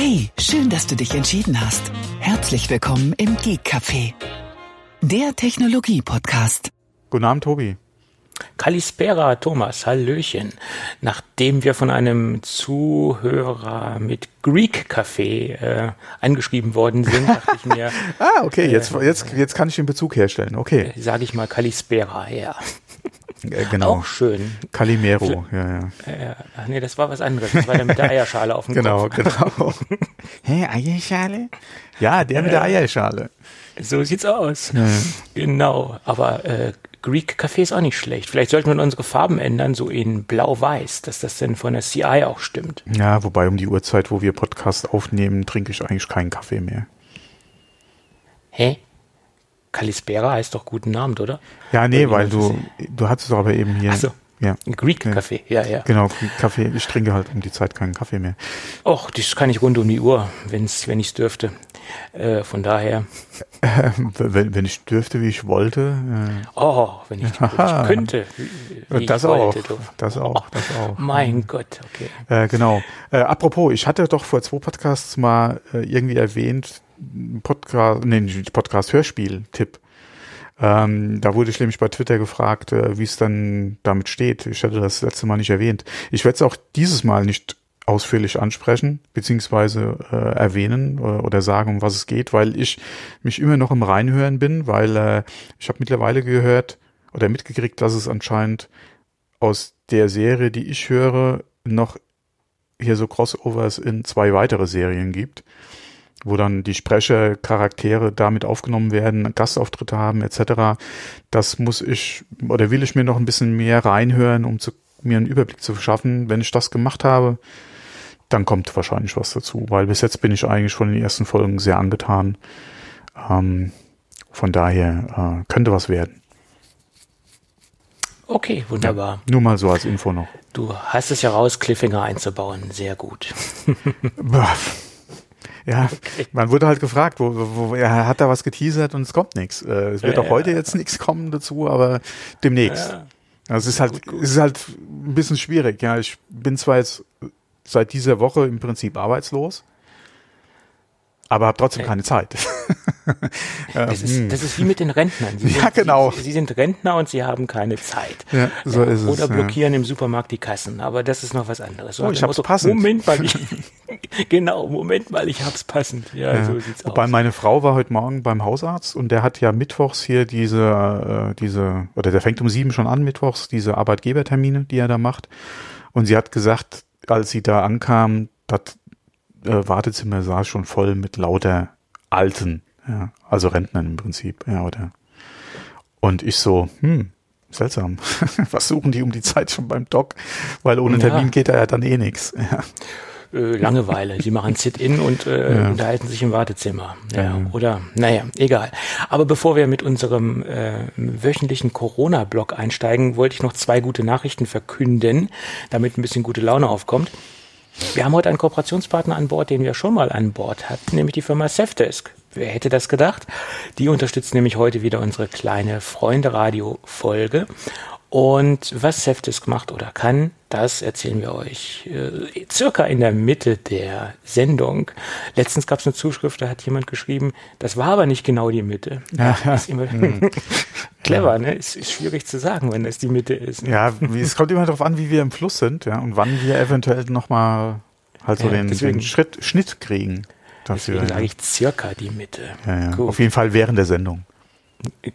Hey, schön, dass du dich entschieden hast. Herzlich willkommen im Geek Café, der Technologie-Podcast. Guten Abend, Tobi. Kalispera, Thomas, Hallöchen. Nachdem wir von einem Zuhörer mit Greek Café äh, angeschrieben worden sind, dachte ich mir. ah, okay, jetzt, äh, jetzt, jetzt kann ich den Bezug herstellen. Okay. Sage ich mal Kalispera, ja. Äh, genau. Auch schön. Calimero, ja, ja. Äh, ach nee, das war was anderes. Das war der mit der Eierschale auf dem genau, Kopf. Genau, genau. Hä, Eierschale? Ja, der mit der Eierschale. So sieht's aus. Ja. Genau, aber äh, Greek Café ist auch nicht schlecht. Vielleicht sollten wir unsere Farben ändern, so in blau-weiß, dass das denn von der CI auch stimmt. Ja, wobei um die Uhrzeit, wo wir Podcast aufnehmen, trinke ich eigentlich keinen Kaffee mehr. Hä? Kalispera heißt doch guten Abend, oder? Ja, nee, weil du, du hattest doch aber eben hier. Ach so. Ja. Greek Kaffee, ja, ja. Genau, Kaffee. Ich trinke halt um die Zeit keinen Kaffee mehr. Och, das kann ich rund um die Uhr, wenn's, wenn ich es dürfte. Äh, von daher. Äh, wenn, wenn ich dürfte, wie ich wollte. Äh. Oh, wenn ich, wenn ich könnte. Wie das, ich auch, wollte, das auch. Oh, das auch. Mein Gott, okay. Äh, genau. Äh, apropos, ich hatte doch vor zwei Podcasts mal äh, irgendwie erwähnt, Podcast, nee, Podcast Hörspiel-Tipp. Ähm, da wurde ich nämlich bei Twitter gefragt, äh, wie es dann damit steht. Ich hatte das letzte Mal nicht erwähnt. Ich werde es auch dieses Mal nicht ausführlich ansprechen, beziehungsweise äh, erwähnen äh, oder sagen, um was es geht, weil ich mich immer noch im Reinhören bin, weil äh, ich habe mittlerweile gehört oder mitgekriegt, dass es anscheinend aus der Serie, die ich höre, noch hier so Crossovers in zwei weitere Serien gibt wo dann die Sprechercharaktere damit aufgenommen werden, Gastauftritte haben etc. Das muss ich oder will ich mir noch ein bisschen mehr reinhören, um zu, mir einen Überblick zu verschaffen. Wenn ich das gemacht habe, dann kommt wahrscheinlich was dazu, weil bis jetzt bin ich eigentlich schon in den ersten Folgen sehr angetan. Ähm, von daher äh, könnte was werden. Okay, wunderbar. Ja, nur mal so als Info noch. Du hast es ja raus, Cliffhanger einzubauen. Sehr gut. Ja, okay. man wurde halt gefragt, wo, wo, er hat da was geteasert und es kommt nichts. Äh, es wird ja, auch heute ja. jetzt nichts kommen dazu, aber demnächst. Ja. Also es ist halt, gut, gut. es ist halt ein bisschen schwierig. Ja, ich bin zwar jetzt seit dieser Woche im Prinzip arbeitslos, aber habe trotzdem keine Zeit. das, ist, hm. das ist wie mit den Rentnern. Sie ja, sind, genau. Sie, sie, sind Rentner und sie haben keine Zeit. Ja, so ist Oder es, blockieren ja. im Supermarkt die Kassen. Aber das ist noch was anderes. So, oh, ich hab's so, passend. Moment mal, genau, Moment mal, ich hab's passend. Ja, ja. so sieht's Wobei aus. meine Frau war heute Morgen beim Hausarzt und der hat ja mittwochs hier diese, äh, diese, oder der fängt um sieben schon an mittwochs, diese Arbeitgebertermine, die er da macht. Und sie hat gesagt, als sie da ankam, das äh, Wartezimmer saß schon voll mit lauter Alten, ja, also Rentnern im Prinzip, ja, oder. Und ich so, hm, seltsam. Was suchen die um die Zeit schon beim Doc? Weil ohne Termin ja. geht da ja dann eh nix. Ja. Äh, Langeweile. Sie machen Sit-in und äh, ja. unterhalten sich im Wartezimmer. Ja, ja. Oder, naja, egal. Aber bevor wir mit unserem äh, wöchentlichen Corona-Blog einsteigen, wollte ich noch zwei gute Nachrichten verkünden, damit ein bisschen gute Laune aufkommt. Wir haben heute einen Kooperationspartner an Bord, den wir schon mal an Bord hatten, nämlich die Firma Safdesk. Wer hätte das gedacht? Die unterstützt nämlich heute wieder unsere kleine Freunde-Radio-Folge. Und was Safdesk macht oder kann, das erzählen wir euch äh, circa in der Mitte der Sendung. Letztens gab es eine Zuschrift, da hat jemand geschrieben, das war aber nicht genau die Mitte. Ja. Ist immer hm. clever, ne? Ist, ist schwierig zu sagen, wenn das die Mitte ist. Ne? Ja, es kommt immer darauf an, wie wir im Fluss sind, ja, und wann wir eventuell nochmal halt so ja, den, deswegen, den Schritt, Schnitt kriegen. Dafür, deswegen sage ich circa die Mitte. Ja, ja. Auf jeden Fall während der Sendung.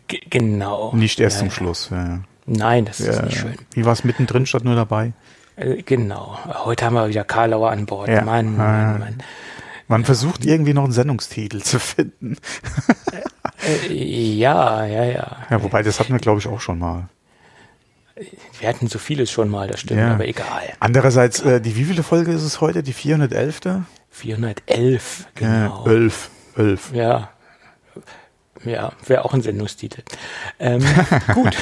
G genau. Nicht erst zum Schluss. Ja, Nein, das ist nicht schön. Wie war es mittendrin statt nur dabei? Äh, genau. Heute haben wir wieder Karlauer an Bord. Ja. Mann, Mann, Mann. Man versucht irgendwie noch einen Sendungstitel zu finden. Äh, ja, ja, ja. Ja, wobei, das hatten wir, glaube ich, auch schon mal. Wir hatten so vieles schon mal, das stimmt, ja. aber egal. Andererseits, äh, die wievielte Folge ist es heute? Die 411.? 411, genau. Ja, 11, 11. Ja, ja, wäre auch ein Sendungstitel. Ähm, gut.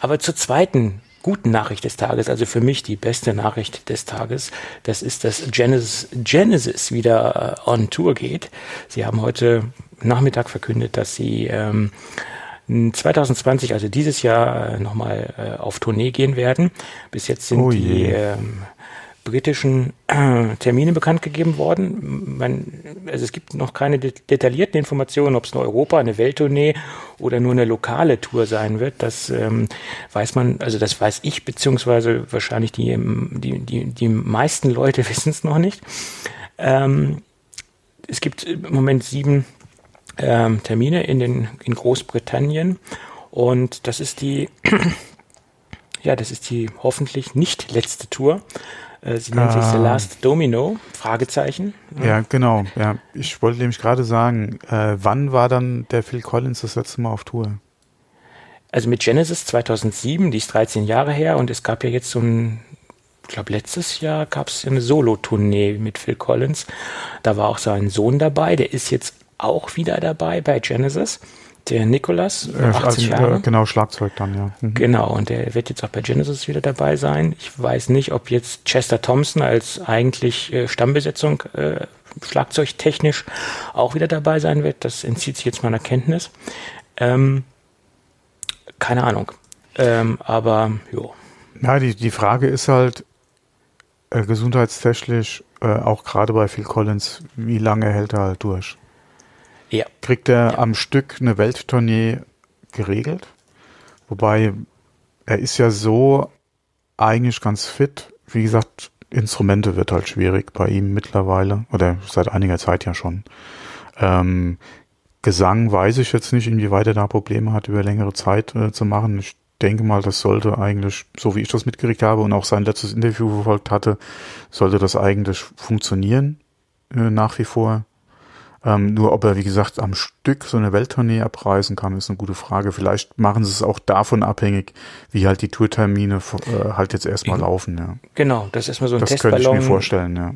Aber zur zweiten guten Nachricht des Tages, also für mich die beste Nachricht des Tages, das ist, dass Genesis, Genesis wieder äh, on Tour geht. Sie haben heute Nachmittag verkündet, dass sie ähm, 2020, also dieses Jahr, äh, nochmal äh, auf Tournee gehen werden. Bis jetzt sind oh die ähm, britischen äh, Termine bekannt gegeben worden. Man, also es gibt noch keine de detaillierten Informationen, ob es eine Europa, eine Welttournee oder nur eine lokale Tour sein wird. Das ähm, weiß man, also das weiß ich, beziehungsweise wahrscheinlich die, die, die, die meisten Leute wissen es noch nicht. Ähm, es gibt im Moment sieben ähm, Termine in, den, in Großbritannien und das ist die, ja, das ist die hoffentlich nicht letzte Tour. Äh, sie nennt ah. sich The Last Domino, Fragezeichen. Ja, genau. Ja, ich wollte nämlich gerade sagen, äh, wann war dann der Phil Collins das letzte Mal auf Tour? Also mit Genesis 2007, die ist 13 Jahre her und es gab ja jetzt so ein, ich glaube letztes Jahr gab es eine Solo-Tournee mit Phil Collins. Da war auch sein Sohn dabei, der ist jetzt auch wieder dabei bei Genesis. Der Nikolas, äh, 18 als. Äh, genau, Schlagzeug dann, ja. Mhm. Genau, und der wird jetzt auch bei Genesis wieder dabei sein. Ich weiß nicht, ob jetzt Chester Thompson als eigentlich äh, Stammbesetzung äh, schlagzeugtechnisch auch wieder dabei sein wird. Das entzieht sich jetzt meiner Kenntnis. Ähm, keine Ahnung. Ähm, aber, jo. Ja, die, die Frage ist halt, äh, gesundheitstechnisch, äh, auch gerade bei Phil Collins, wie lange hält er halt durch? Ja. Kriegt er ja. am Stück eine Welttournee geregelt? Wobei er ist ja so eigentlich ganz fit. Wie gesagt, Instrumente wird halt schwierig bei ihm mittlerweile oder seit einiger Zeit ja schon. Ähm, Gesang weiß ich jetzt nicht, inwieweit er da Probleme hat, über längere Zeit äh, zu machen. Ich denke mal, das sollte eigentlich, so wie ich das mitgekriegt habe und auch sein letztes Interview verfolgt hatte, sollte das eigentlich funktionieren äh, nach wie vor. Ähm, nur ob er, wie gesagt, am Stück so eine Welttournee abreisen kann, ist eine gute Frage. Vielleicht machen sie es auch davon abhängig, wie halt die Tourtermine äh, halt jetzt erstmal laufen. Ja. Genau, das ist erstmal so ein das Testballon. Das könnte ich mir vorstellen, ja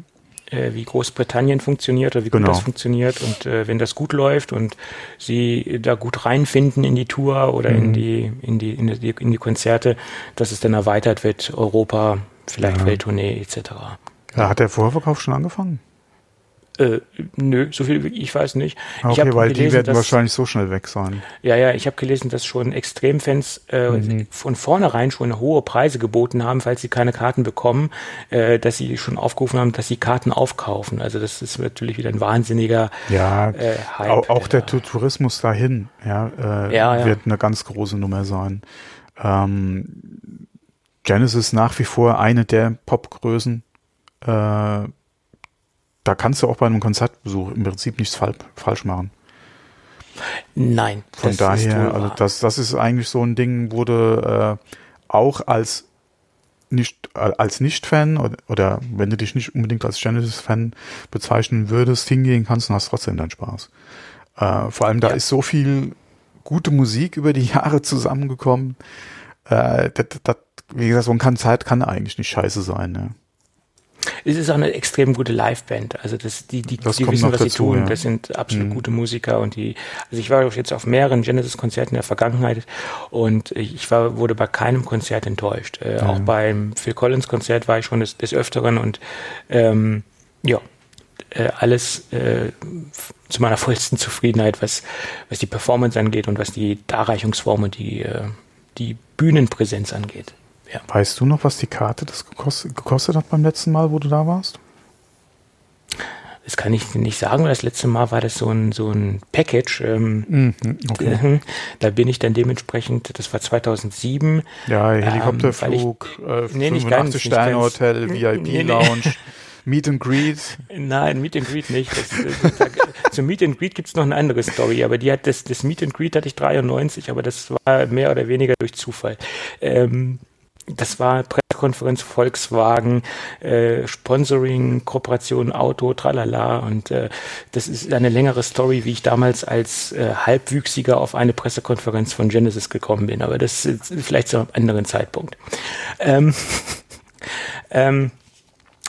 äh, wie Großbritannien funktioniert oder wie gut genau. das funktioniert und äh, wenn das gut läuft und sie da gut reinfinden in die Tour oder mhm. in die in die in die in die Konzerte, dass es dann erweitert wird, Europa, vielleicht ja. Welttournee etc. Ja, hat der Vorverkauf schon angefangen? Äh, nö, so viel ich weiß nicht. Okay, ich weil gelesen, die werden dass, wahrscheinlich so schnell weg sein. Ja, ja, ich habe gelesen, dass schon Extremfans äh, mhm. von vornherein schon hohe Preise geboten haben, falls sie keine Karten bekommen, äh, dass sie schon aufgerufen haben, dass sie Karten aufkaufen. Also das ist natürlich wieder ein wahnsinniger ja, äh, Hype. Auch, auch der Tourismus dahin ja, äh, ja, ja, wird eine ganz große Nummer sein. Ähm, Genesis nach wie vor eine der Popgrößen. Äh, da kannst du auch bei einem Konzertbesuch im Prinzip nichts fal falsch machen. Nein. Von daher, also das, das ist eigentlich so ein Ding, wurde äh, auch als nicht als Nicht-Fan oder, oder wenn du dich nicht unbedingt als Genesis-Fan bezeichnen würdest, hingehen kannst und hast trotzdem deinen Spaß. Äh, vor allem da ja. ist so viel gute Musik über die Jahre zusammengekommen. Äh, das, das, wie gesagt, so ein Konzert kann eigentlich nicht scheiße sein. Ne? Es ist auch eine extrem gute Liveband. Also das, die, die, das die wissen, was dazu, sie tun. Ja. Das sind absolut mhm. gute Musiker und die, also ich war jetzt auf mehreren Genesis-Konzerten in der Vergangenheit und ich war, wurde bei keinem Konzert enttäuscht. Äh, mhm. Auch beim Phil Collins-Konzert war ich schon des, des Öfteren und ähm, ja, äh, alles äh, zu meiner vollsten Zufriedenheit, was, was die Performance angeht und was die Darreichungsform und die, äh, die Bühnenpräsenz angeht. Ja. Weißt du noch, was die Karte das gekostet, gekostet hat beim letzten Mal, wo du da warst? Das kann ich nicht sagen, weil das letzte Mal war das so ein, so ein Package. Ähm, mhm, okay. Da bin ich dann dementsprechend, das war 2007. Ja, Helikopterflug, ähm, ich, äh, nee, 85 Sterne Hotel, VIP-Lounge. Nee. Meet and Greet? Nein, Meet and Greet nicht. Das, das, das, zum Meet and Greet gibt's noch eine andere Story, aber die hat das, das Meet and Greet hatte ich 93, aber das war mehr oder weniger durch Zufall. Ähm, das war Pressekonferenz Volkswagen, äh, Sponsoring, Kooperation Auto, tralala. Und äh, das ist eine längere Story, wie ich damals als äh, Halbwüchsiger auf eine Pressekonferenz von Genesis gekommen bin. Aber das ist vielleicht zu einem anderen Zeitpunkt. Ähm, ähm,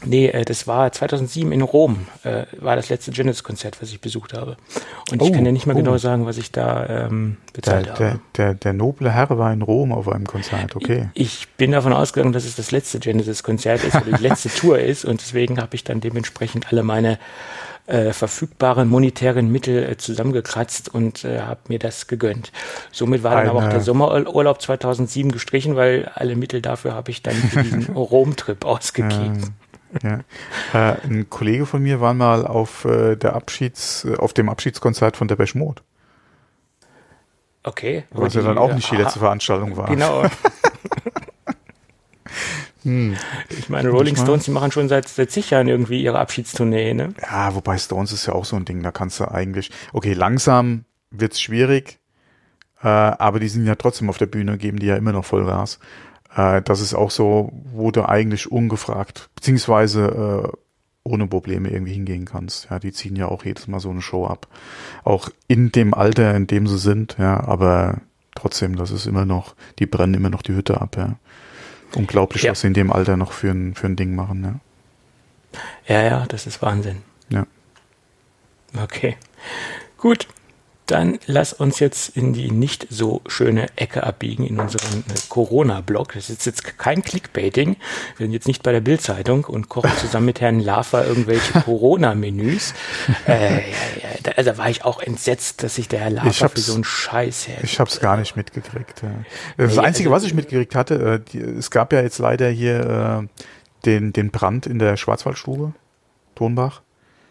Nee, äh, das war 2007 in Rom, äh, war das letzte Genesis-Konzert, was ich besucht habe. Und oh, ich kann ja nicht mal oh. genau sagen, was ich da ähm, bezahlt der, habe. Der, der, der noble Herr war in Rom auf einem Konzert, okay. Ich, ich bin davon ausgegangen, dass es das letzte Genesis-Konzert ist oder die letzte Tour ist und deswegen habe ich dann dementsprechend alle meine äh, verfügbaren monetären Mittel äh, zusammengekratzt und äh, habe mir das gegönnt. Somit war dann aber auch der Sommerurlaub 2007 gestrichen, weil alle Mittel dafür habe ich dann für diesen Rom-Trip ausgegeben. ja. Äh, ein Kollege von mir war mal auf äh, der Abschieds, äh, auf dem Abschiedskonzert von der Mode. Okay. Was ja dann auch nicht die letzte Veranstaltung war. Genau. hm. Ich meine, Rolling Stones, die machen schon seit, seit zig Jahren irgendwie ihre Abschiedstournee, ne? Ja, wobei Stones ist ja auch so ein Ding, da kannst du eigentlich, okay, langsam wird's schwierig, äh, aber die sind ja trotzdem auf der Bühne, geben die ja immer noch Vollgas. Äh, das ist auch so, wo du eigentlich ungefragt, beziehungsweise äh, ohne Probleme irgendwie hingehen kannst. Ja, die ziehen ja auch jedes Mal so eine Show ab. Auch in dem Alter, in dem sie sind, ja, aber trotzdem, das ist immer noch, die brennen immer noch die Hütte ab, ja. Unglaublich, ja. was sie in dem Alter noch für ein, für ein Ding machen, ja. Ja, ja, das ist Wahnsinn. Ja. Okay. Gut, dann lass uns jetzt in die nicht so schöne Ecke abbiegen in unserem äh, Corona-Blog. Das ist jetzt kein Clickbaiting. Wir sind jetzt nicht bei der Bildzeitung und kochen zusammen mit Herrn Laffer irgendwelche Corona-Menüs. Äh, ja, ja, da, war ich auch entsetzt, dass sich der Herr Laffer für so einen Scheiß hält. Ich habe es gar nicht mitgekriegt. Ja. Das nee, Einzige, also, was ich mitgekriegt hatte, äh, die, es gab ja jetzt leider hier äh, den, den Brand in der Schwarzwaldstube, Tonbach.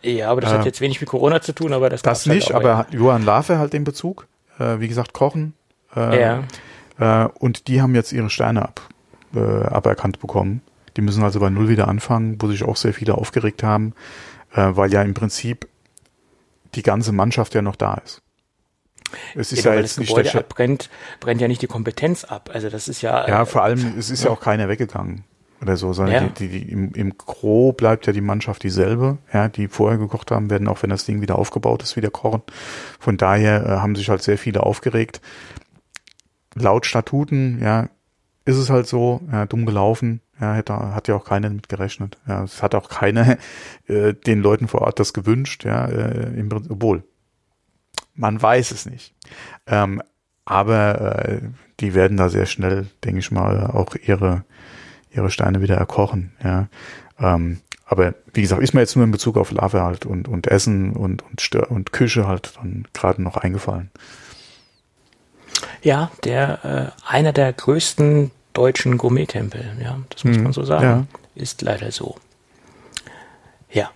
Ja, aber das äh, hat jetzt wenig mit Corona zu tun, aber das Das halt nicht, halt aber ja. Johann Lafe halt den Bezug. Äh, wie gesagt, Kochen. Äh, ja. Äh, und die haben jetzt ihre Sterne ab, äh, aberkannt bekommen. Die müssen also bei Null wieder anfangen, wo sich auch sehr viele aufgeregt haben, äh, weil ja im Prinzip die ganze Mannschaft ja noch da ist. Es ist ja, ja jetzt das Gebäude nicht der abbrennt, brennt ja nicht die Kompetenz ab. Also das ist ja. Ja, vor allem, es ist ja, ja auch keiner weggegangen oder so, sondern ja. die, die, die, im, im Gro bleibt ja die Mannschaft dieselbe, ja, die vorher gekocht haben, werden auch wenn das Ding wieder aufgebaut ist, wieder kochen. Von daher äh, haben sich halt sehr viele aufgeregt. Laut Statuten, ja, ist es halt so, ja, dumm gelaufen, ja, hätte, hat ja auch keiner mit gerechnet. Ja, es hat auch keiner äh, den Leuten vor Ort das gewünscht, ja, äh, im obwohl. Man weiß es nicht. Ähm, aber äh, die werden da sehr schnell, denke ich mal, auch ihre ihre Steine wieder erkochen. Ja. Ähm, aber wie gesagt, ist mir jetzt nur in Bezug auf Lava halt und, und Essen und, und, Stör und Küche halt dann gerade noch eingefallen. Ja, der äh, einer der größten deutschen Gourmet-Tempel, ja, das muss hm, man so sagen, ja. ist leider so. Ja,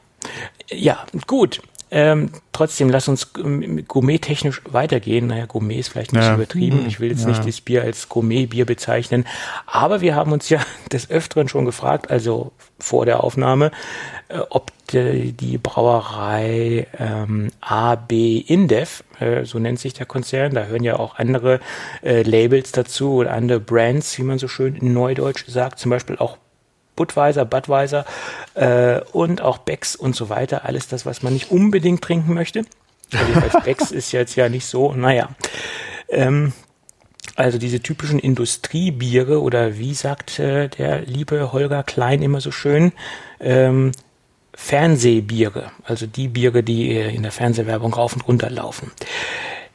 ja, gut. Ähm, trotzdem, lass uns ähm, gourmet-technisch weitergehen. Naja, Gourmet ist vielleicht nicht ja. übertrieben. Ich will jetzt ja. nicht das Bier als Gourmet-Bier bezeichnen. Aber wir haben uns ja des Öfteren schon gefragt, also vor der Aufnahme, äh, ob die, die Brauerei ähm, AB Indef, äh, so nennt sich der Konzern, da hören ja auch andere äh, Labels dazu oder andere Brands, wie man so schön in Neudeutsch sagt, zum Beispiel auch Budweiser, Budweiser äh, und auch Becks und so weiter. Alles das, was man nicht unbedingt trinken möchte. Also Becks ist jetzt ja nicht so, naja. Ähm, also diese typischen Industriebiere oder wie sagt äh, der liebe Holger Klein immer so schön, ähm, Fernsehbiere, also die Biere, die äh, in der Fernsehwerbung rauf und runter laufen.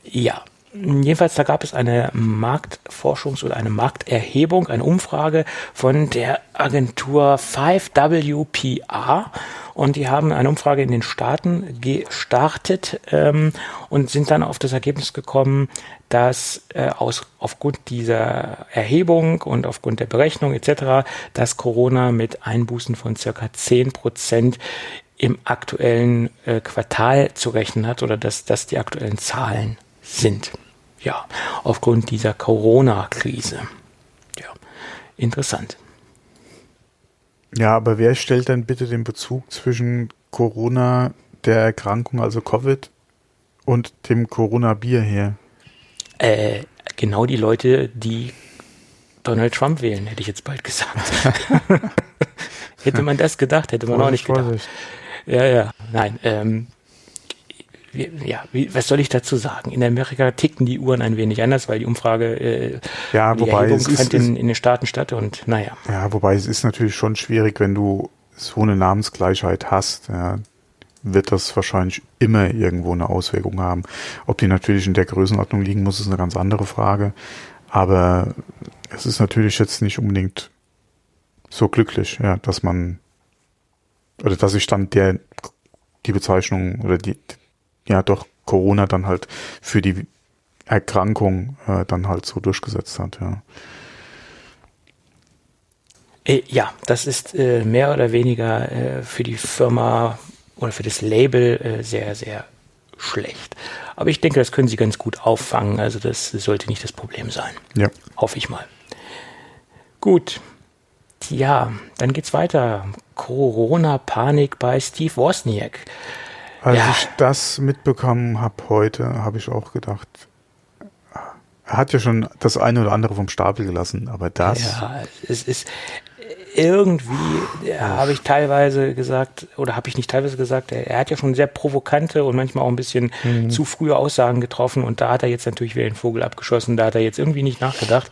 Ja, Jedenfalls, da gab es eine Marktforschungs- oder eine Markterhebung, eine Umfrage von der Agentur 5WPR und die haben eine Umfrage in den Staaten gestartet ähm, und sind dann auf das Ergebnis gekommen, dass äh, aus, aufgrund dieser Erhebung und aufgrund der Berechnung etc., dass Corona mit Einbußen von circa 10 Prozent im aktuellen äh, Quartal zu rechnen hat oder dass das die aktuellen Zahlen sind. Ja, aufgrund dieser Corona-Krise. Ja, interessant. Ja, aber wer stellt dann bitte den Bezug zwischen Corona, der Erkrankung, also Covid, und dem Corona-Bier her? Äh, genau die Leute, die Donald Trump wählen, hätte ich jetzt bald gesagt. hätte man das gedacht, hätte man Vorsicht, auch nicht gedacht. Vorsicht. Ja, ja, nein. Ähm, ja, wie, was soll ich dazu sagen? In Amerika ticken die Uhren ein wenig anders, weil die Umfrage, äh, ja, die wobei Erhebung es fand ist, in, in den Staaten statt und naja. Ja, wobei es ist natürlich schon schwierig, wenn du so eine Namensgleichheit hast, ja, wird das wahrscheinlich immer irgendwo eine Auswirkung haben. Ob die natürlich in der Größenordnung liegen muss, ist eine ganz andere Frage. Aber es ist natürlich jetzt nicht unbedingt so glücklich, ja, dass man oder dass sich dann der die Bezeichnung oder die ja doch Corona dann halt für die Erkrankung äh, dann halt so durchgesetzt hat, ja. Äh, ja, das ist äh, mehr oder weniger äh, für die Firma oder für das Label äh, sehr, sehr schlecht. Aber ich denke, das können sie ganz gut auffangen. Also das sollte nicht das Problem sein. Ja. Hoffe ich mal. Gut. Ja, dann geht's weiter. Corona-Panik bei Steve Wozniak. Als ja. ich das mitbekommen habe heute, habe ich auch gedacht, er hat ja schon das eine oder andere vom Stapel gelassen, aber das. Ja, es ist irgendwie, ja, habe ich teilweise gesagt, oder habe ich nicht teilweise gesagt, er, er, hat ja schon sehr provokante und manchmal auch ein bisschen mhm. zu frühe Aussagen getroffen und da hat er jetzt natürlich wieder den Vogel abgeschossen, da hat er jetzt irgendwie nicht nachgedacht.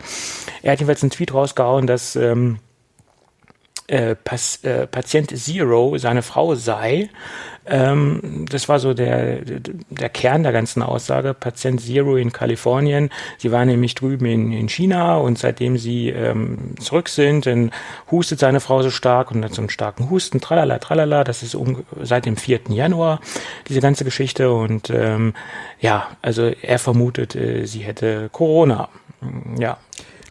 Er hat jedenfalls einen Tweet rausgehauen, dass ähm, äh, Pas, äh, Patient Zero seine Frau sei. Ähm, das war so der, der Kern der ganzen Aussage. Patient Zero in Kalifornien. Sie war nämlich drüben in, in China und seitdem sie ähm, zurück sind, dann hustet seine Frau so stark und hat so einen starken Husten, tralala, tralala. Das ist um, seit dem 4. Januar, diese ganze Geschichte. Und ähm, ja, also er vermutet, äh, sie hätte Corona. Ja.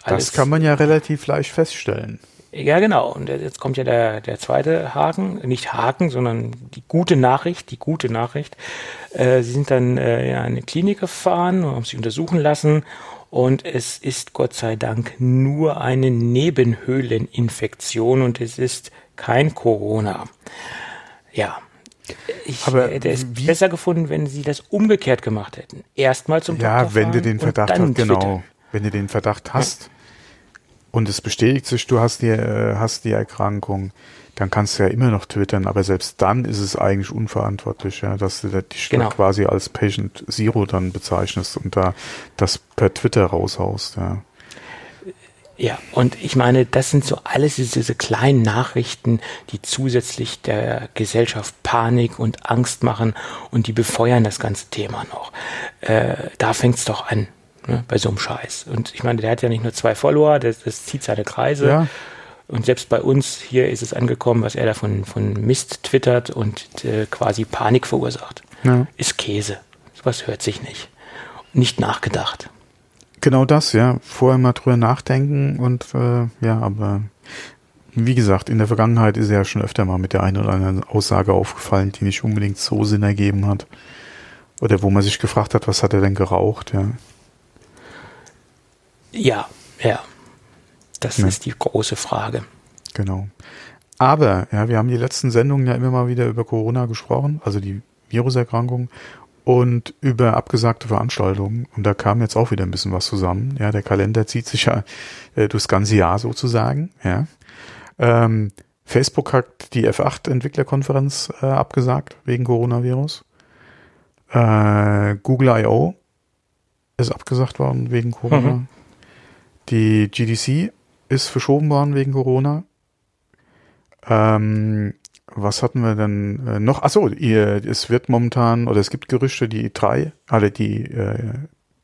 Alles. Das kann man ja relativ leicht feststellen. Ja, genau. Und jetzt kommt ja der, der zweite Haken, nicht Haken, sondern die gute Nachricht, die gute Nachricht. Äh, sie sind dann äh, in eine Klinik gefahren und haben sich untersuchen lassen und es ist Gott sei Dank nur eine Nebenhöhleninfektion und es ist kein Corona. Ja. Ich Aber hätte es wie? besser gefunden, wenn sie das umgekehrt gemacht hätten. Erstmal zum Ja, Doktor wenn du den Verdacht hast, genau. Wenn du den Verdacht hast, und es bestätigt sich, du hast die, äh, hast die Erkrankung, dann kannst du ja immer noch twittern, aber selbst dann ist es eigentlich unverantwortlich, ja, dass du dich genau. quasi als Patient Zero dann bezeichnest und da das per Twitter raushaust, ja. Ja, und ich meine, das sind so alles diese kleinen Nachrichten, die zusätzlich der Gesellschaft Panik und Angst machen und die befeuern das ganze Thema noch. Äh, da fängt's doch an ne, bei so einem Scheiß. Und ich meine, der hat ja nicht nur zwei Follower, das, das zieht seine Kreise. Ja. Und selbst bei uns hier ist es angekommen, was er da von, von Mist twittert und äh, quasi Panik verursacht. Ja. Ist Käse. Sowas hört sich nicht. Nicht nachgedacht. Genau das, ja. Vorher mal drüber nachdenken und äh, ja, aber wie gesagt, in der Vergangenheit ist er ja schon öfter mal mit der einen oder anderen Aussage aufgefallen, die nicht unbedingt so Sinn ergeben hat. Oder wo man sich gefragt hat, was hat er denn geraucht, ja. Ja, ja. Das ja. ist die große Frage. Genau. Aber, ja, wir haben die letzten Sendungen ja immer mal wieder über Corona gesprochen, also die Viruserkrankung und über abgesagte Veranstaltungen. Und da kam jetzt auch wieder ein bisschen was zusammen. Ja, der Kalender zieht sich ja äh, durchs ganze Jahr sozusagen. Ja. Ähm, Facebook hat die F8-Entwicklerkonferenz äh, abgesagt wegen Coronavirus. Äh, Google I.O. ist abgesagt worden wegen Corona. Mhm. Die GDC ist verschoben worden wegen Corona. Ähm, was hatten wir denn äh, noch? Achso, es wird momentan, oder es gibt Gerüchte, die E3, also die äh,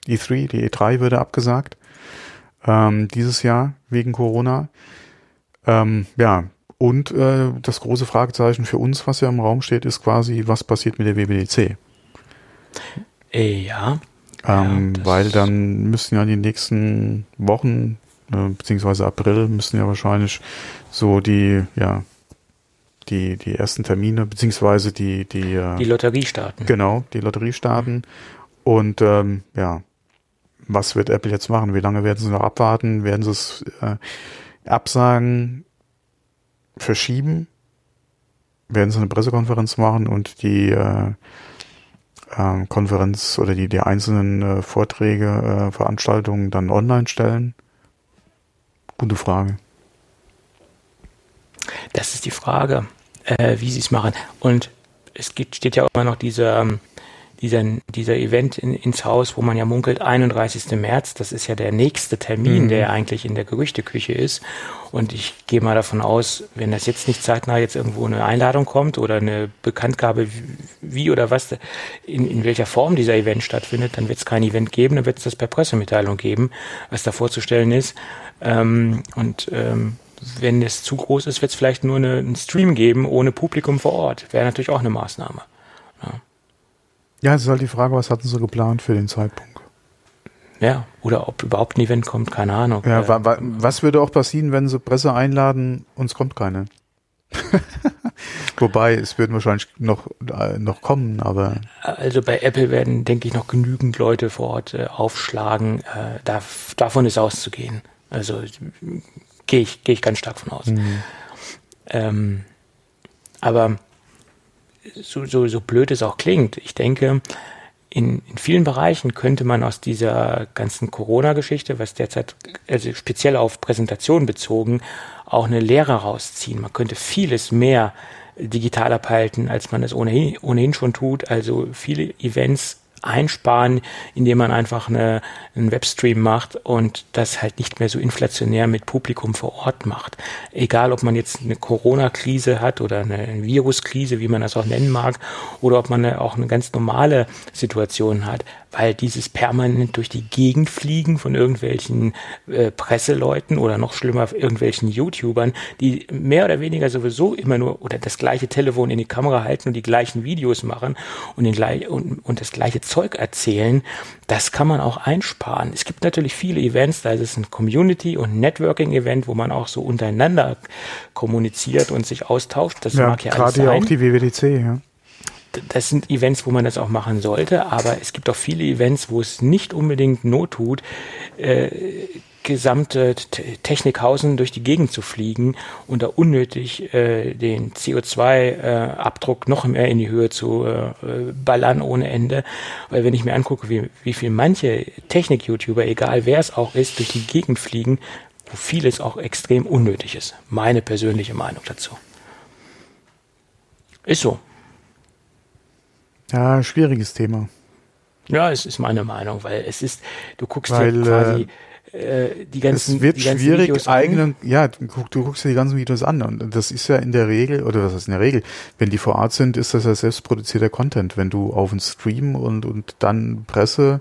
E3, die E3 würde abgesagt. Ähm, dieses Jahr wegen Corona. Ähm, ja, und äh, das große Fragezeichen für uns, was ja im Raum steht, ist quasi, was passiert mit der WWDC? Ja. Ähm, ja, weil dann müssen ja die nächsten Wochen, äh, beziehungsweise April, müssen ja wahrscheinlich so die, ja, die, die ersten Termine, beziehungsweise die, die, äh, die Lotterie starten. Genau, die Lotterie starten. Und ähm, ja, was wird Apple jetzt machen? Wie lange werden sie noch abwarten? Werden sie es äh, absagen, verschieben? Werden sie eine Pressekonferenz machen und die äh, äh, Konferenz oder die, die einzelnen äh, Vorträge, äh, Veranstaltungen dann online stellen? Gute Frage. Das ist die Frage, äh, wie sie es machen. Und es gibt, steht ja auch immer noch dieser ähm, dieser, dieser Event in, ins Haus, wo man ja munkelt, 31. März, das ist ja der nächste Termin, mhm. der eigentlich in der Gerüchteküche ist. Und ich gehe mal davon aus, wenn das jetzt nicht zeitnah jetzt irgendwo eine Einladung kommt oder eine Bekanntgabe, wie oder was, in, in welcher Form dieser Event stattfindet, dann wird es kein Event geben, dann wird es das per Pressemitteilung geben, was da vorzustellen ist. Ähm, und ähm, wenn es zu groß ist, wird es vielleicht nur eine, einen Stream geben ohne Publikum vor Ort. Wäre natürlich auch eine Maßnahme. Ja. Es ist halt die Frage, was hatten sie geplant für den Zeitpunkt? Ja, oder ob überhaupt ein Event kommt, keine Ahnung. Ja, wa wa was würde auch passieren, wenn sie Presse einladen und es kommt keine? Wobei, es würden wahrscheinlich noch, äh, noch kommen, aber. Also bei Apple werden, denke ich, noch genügend Leute vor Ort äh, aufschlagen. Äh, da, davon ist auszugehen. Also gehe ich, gehe ich ganz stark von aus. Mhm. Ähm, aber so, so, so blöd es auch klingt, ich denke, in, in vielen Bereichen könnte man aus dieser ganzen Corona-Geschichte, was derzeit also speziell auf Präsentation bezogen, auch eine Lehre rausziehen. Man könnte vieles mehr digital abhalten, als man es ohnehin, ohnehin schon tut. Also viele Events einsparen, indem man einfach eine, einen Webstream macht und das halt nicht mehr so inflationär mit Publikum vor Ort macht. Egal, ob man jetzt eine Corona-Krise hat oder eine Viruskrise, wie man das auch nennen mag, oder ob man auch eine ganz normale Situation hat weil dieses permanent durch die Gegend fliegen von irgendwelchen äh, Presseleuten oder noch schlimmer irgendwelchen YouTubern, die mehr oder weniger sowieso immer nur oder das gleiche Telefon in die Kamera halten und die gleichen Videos machen und, den und, und das gleiche Zeug erzählen, das kann man auch einsparen. Es gibt natürlich viele Events, da ist es ein Community- und Networking-Event, wo man auch so untereinander kommuniziert und sich austauscht. Das ja, mag ja alles sein. Gerade auch die WWDC, ja das sind Events, wo man das auch machen sollte, aber es gibt auch viele Events, wo es nicht unbedingt Not tut, äh, gesamte Technikhausen durch die Gegend zu fliegen und da unnötig äh, den CO2-Abdruck äh, noch mehr in die Höhe zu äh, ballern ohne Ende. Weil wenn ich mir angucke, wie, wie viel manche Technik-YouTuber, egal wer es auch ist, durch die Gegend fliegen, wo vieles auch extrem unnötig ist. Meine persönliche Meinung dazu. Ist so. Ja, schwieriges Thema. Ja, es ist meine Meinung, weil es ist, du guckst weil, dir quasi äh, die ganzen Es wird die ganzen schwierig, Videos eigenen, an. ja, du, du guckst dir die ganzen Videos an und das ist ja in der Regel, oder was ist in der Regel, wenn die vor Ort sind, ist das ja selbstproduzierter Content. Wenn du auf einen Stream und, und dann Presse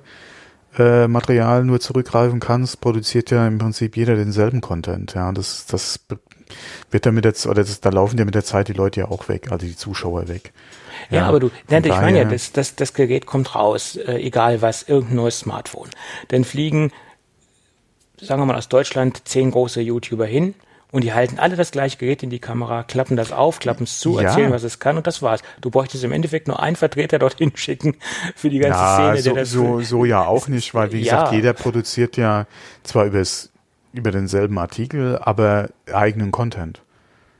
äh, Material nur zurückgreifen kannst, produziert ja im Prinzip jeder denselben Content. Ja, das, das wird damit jetzt, oder das, da laufen ja mit der Zeit die Leute ja auch weg, also die Zuschauer weg. Ja, ja aber du, nein, ich meine ja, das, das, das Gerät kommt raus, äh, egal was, irgendein neues Smartphone. Dann fliegen, sagen wir mal aus Deutschland, zehn große YouTuber hin und die halten alle das gleiche Gerät in die Kamera, klappen das auf, klappen es zu, ja. erzählen, was es kann und das war's. Du bräuchtest im Endeffekt nur einen Vertreter dorthin schicken für die ganze ja, Szene. So, das so, so ja auch nicht, weil wie ja. gesagt, jeder produziert ja zwar übers, über denselben Artikel, aber eigenen Content.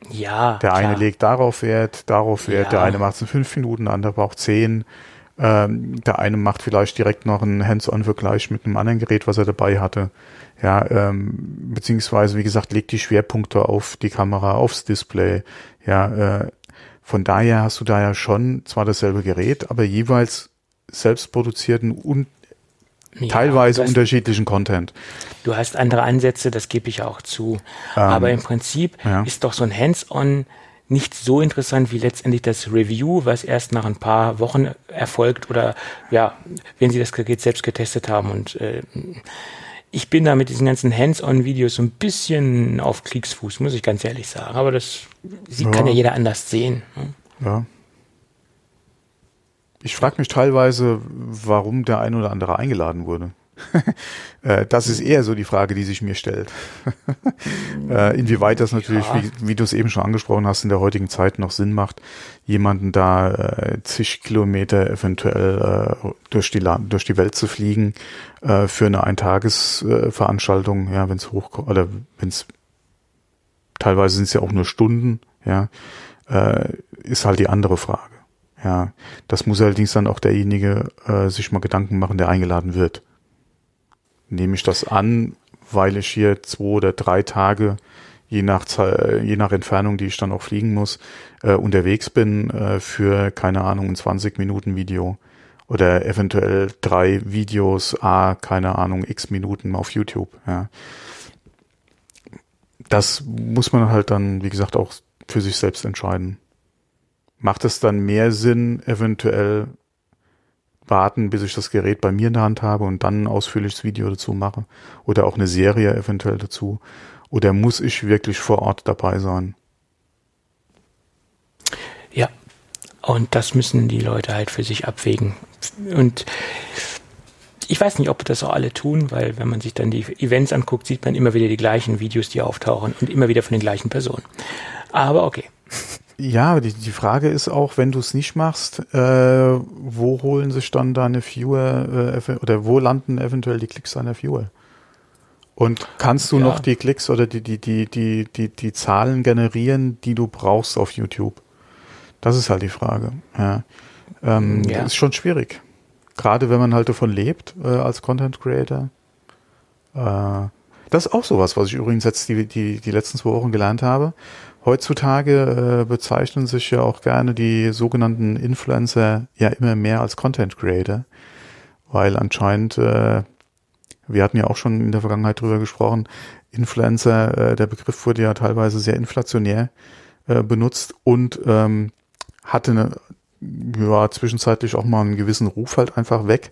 Ja. Der eine legt darauf Wert, darauf Wert, ja. der eine macht es in fünf Minuten, der andere braucht zehn. Ähm, der eine macht vielleicht direkt noch einen Hands-on-Vergleich mit einem anderen Gerät, was er dabei hatte. Ja, ähm, beziehungsweise, wie gesagt, legt die Schwerpunkte auf die Kamera, aufs Display. Ja, äh, von daher hast du da ja schon zwar dasselbe Gerät, aber jeweils selbst produzierten und ja, teilweise hast, unterschiedlichen Content. Du hast andere Ansätze, das gebe ich auch zu. Ähm, Aber im Prinzip ja. ist doch so ein Hands-on nicht so interessant wie letztendlich das Review, was erst nach ein paar Wochen erfolgt oder ja, wenn Sie das Gerät selbst getestet haben. Und äh, ich bin da mit diesen ganzen Hands-on-Videos so ein bisschen auf Kriegsfuß, muss ich ganz ehrlich sagen. Aber das sie ja. kann ja jeder anders sehen. Ne? Ja. Ich frage mich teilweise, warum der ein oder andere eingeladen wurde. Äh, das ist eher so die Frage, die sich mir stellt. Äh, inwieweit das natürlich, ja. wie, wie du es eben schon angesprochen hast, in der heutigen Zeit noch Sinn macht, jemanden da äh, zig Kilometer eventuell äh, durch, die, durch die Welt zu fliegen äh, für eine Eintagesveranstaltung, äh, ja, wenn es hoch oder wenn es teilweise sind es ja auch nur Stunden, ja, ist halt die andere Frage. Ja, das muss allerdings dann auch derjenige äh, sich mal Gedanken machen, der eingeladen wird. Nehme ich das an, weil ich hier zwei oder drei Tage, je nach, je nach Entfernung, die ich dann auch fliegen muss, äh, unterwegs bin äh, für, keine Ahnung, ein 20 Minuten Video oder eventuell drei Videos, a, keine Ahnung, x Minuten auf YouTube. Ja. Das muss man halt dann, wie gesagt, auch für sich selbst entscheiden macht es dann mehr Sinn, eventuell warten, bis ich das Gerät bei mir in der Hand habe und dann ein ausführliches Video dazu mache oder auch eine Serie eventuell dazu? Oder muss ich wirklich vor Ort dabei sein? Ja, und das müssen die Leute halt für sich abwägen. Und Ich weiß nicht, ob das auch alle tun, weil wenn man sich dann die Events anguckt, sieht man immer wieder die gleichen Videos, die auftauchen und immer wieder von den gleichen Personen. Aber okay. Ja, die, die Frage ist auch, wenn du es nicht machst, äh, wo holen sich dann deine Viewer äh, oder wo landen eventuell die Klicks deiner Viewer? Und kannst du ja. noch die Klicks oder die, die, die, die, die, die Zahlen generieren, die du brauchst auf YouTube? Das ist halt die Frage. Ja. Ähm, ja. Das ist schon schwierig. Gerade wenn man halt davon lebt, äh, als Content Creator. Äh, das ist auch sowas, was ich übrigens jetzt die, die, die letzten zwei Wochen gelernt habe. Heutzutage äh, bezeichnen sich ja auch gerne die sogenannten Influencer ja immer mehr als Content Creator, weil anscheinend, äh, wir hatten ja auch schon in der Vergangenheit drüber gesprochen, Influencer, äh, der Begriff wurde ja teilweise sehr inflationär äh, benutzt und ähm, hatte eine, ja, zwischenzeitlich auch mal einen gewissen Ruf halt einfach weg.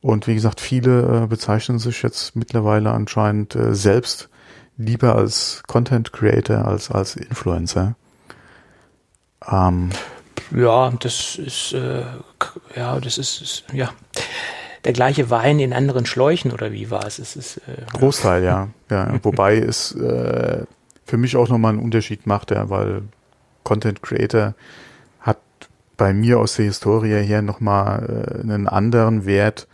Und wie gesagt, viele äh, bezeichnen sich jetzt mittlerweile anscheinend äh, selbst lieber als Content Creator als als Influencer. Ähm, ja, das ist äh, ja, das ist, ist, ja der gleiche Wein in anderen Schläuchen oder wie war es? es ist, äh, Großteil, ja. ja. Wobei es äh, für mich auch nochmal einen Unterschied macht, ja, weil Content Creator bei mir aus der Historie her nochmal äh, einen anderen Wert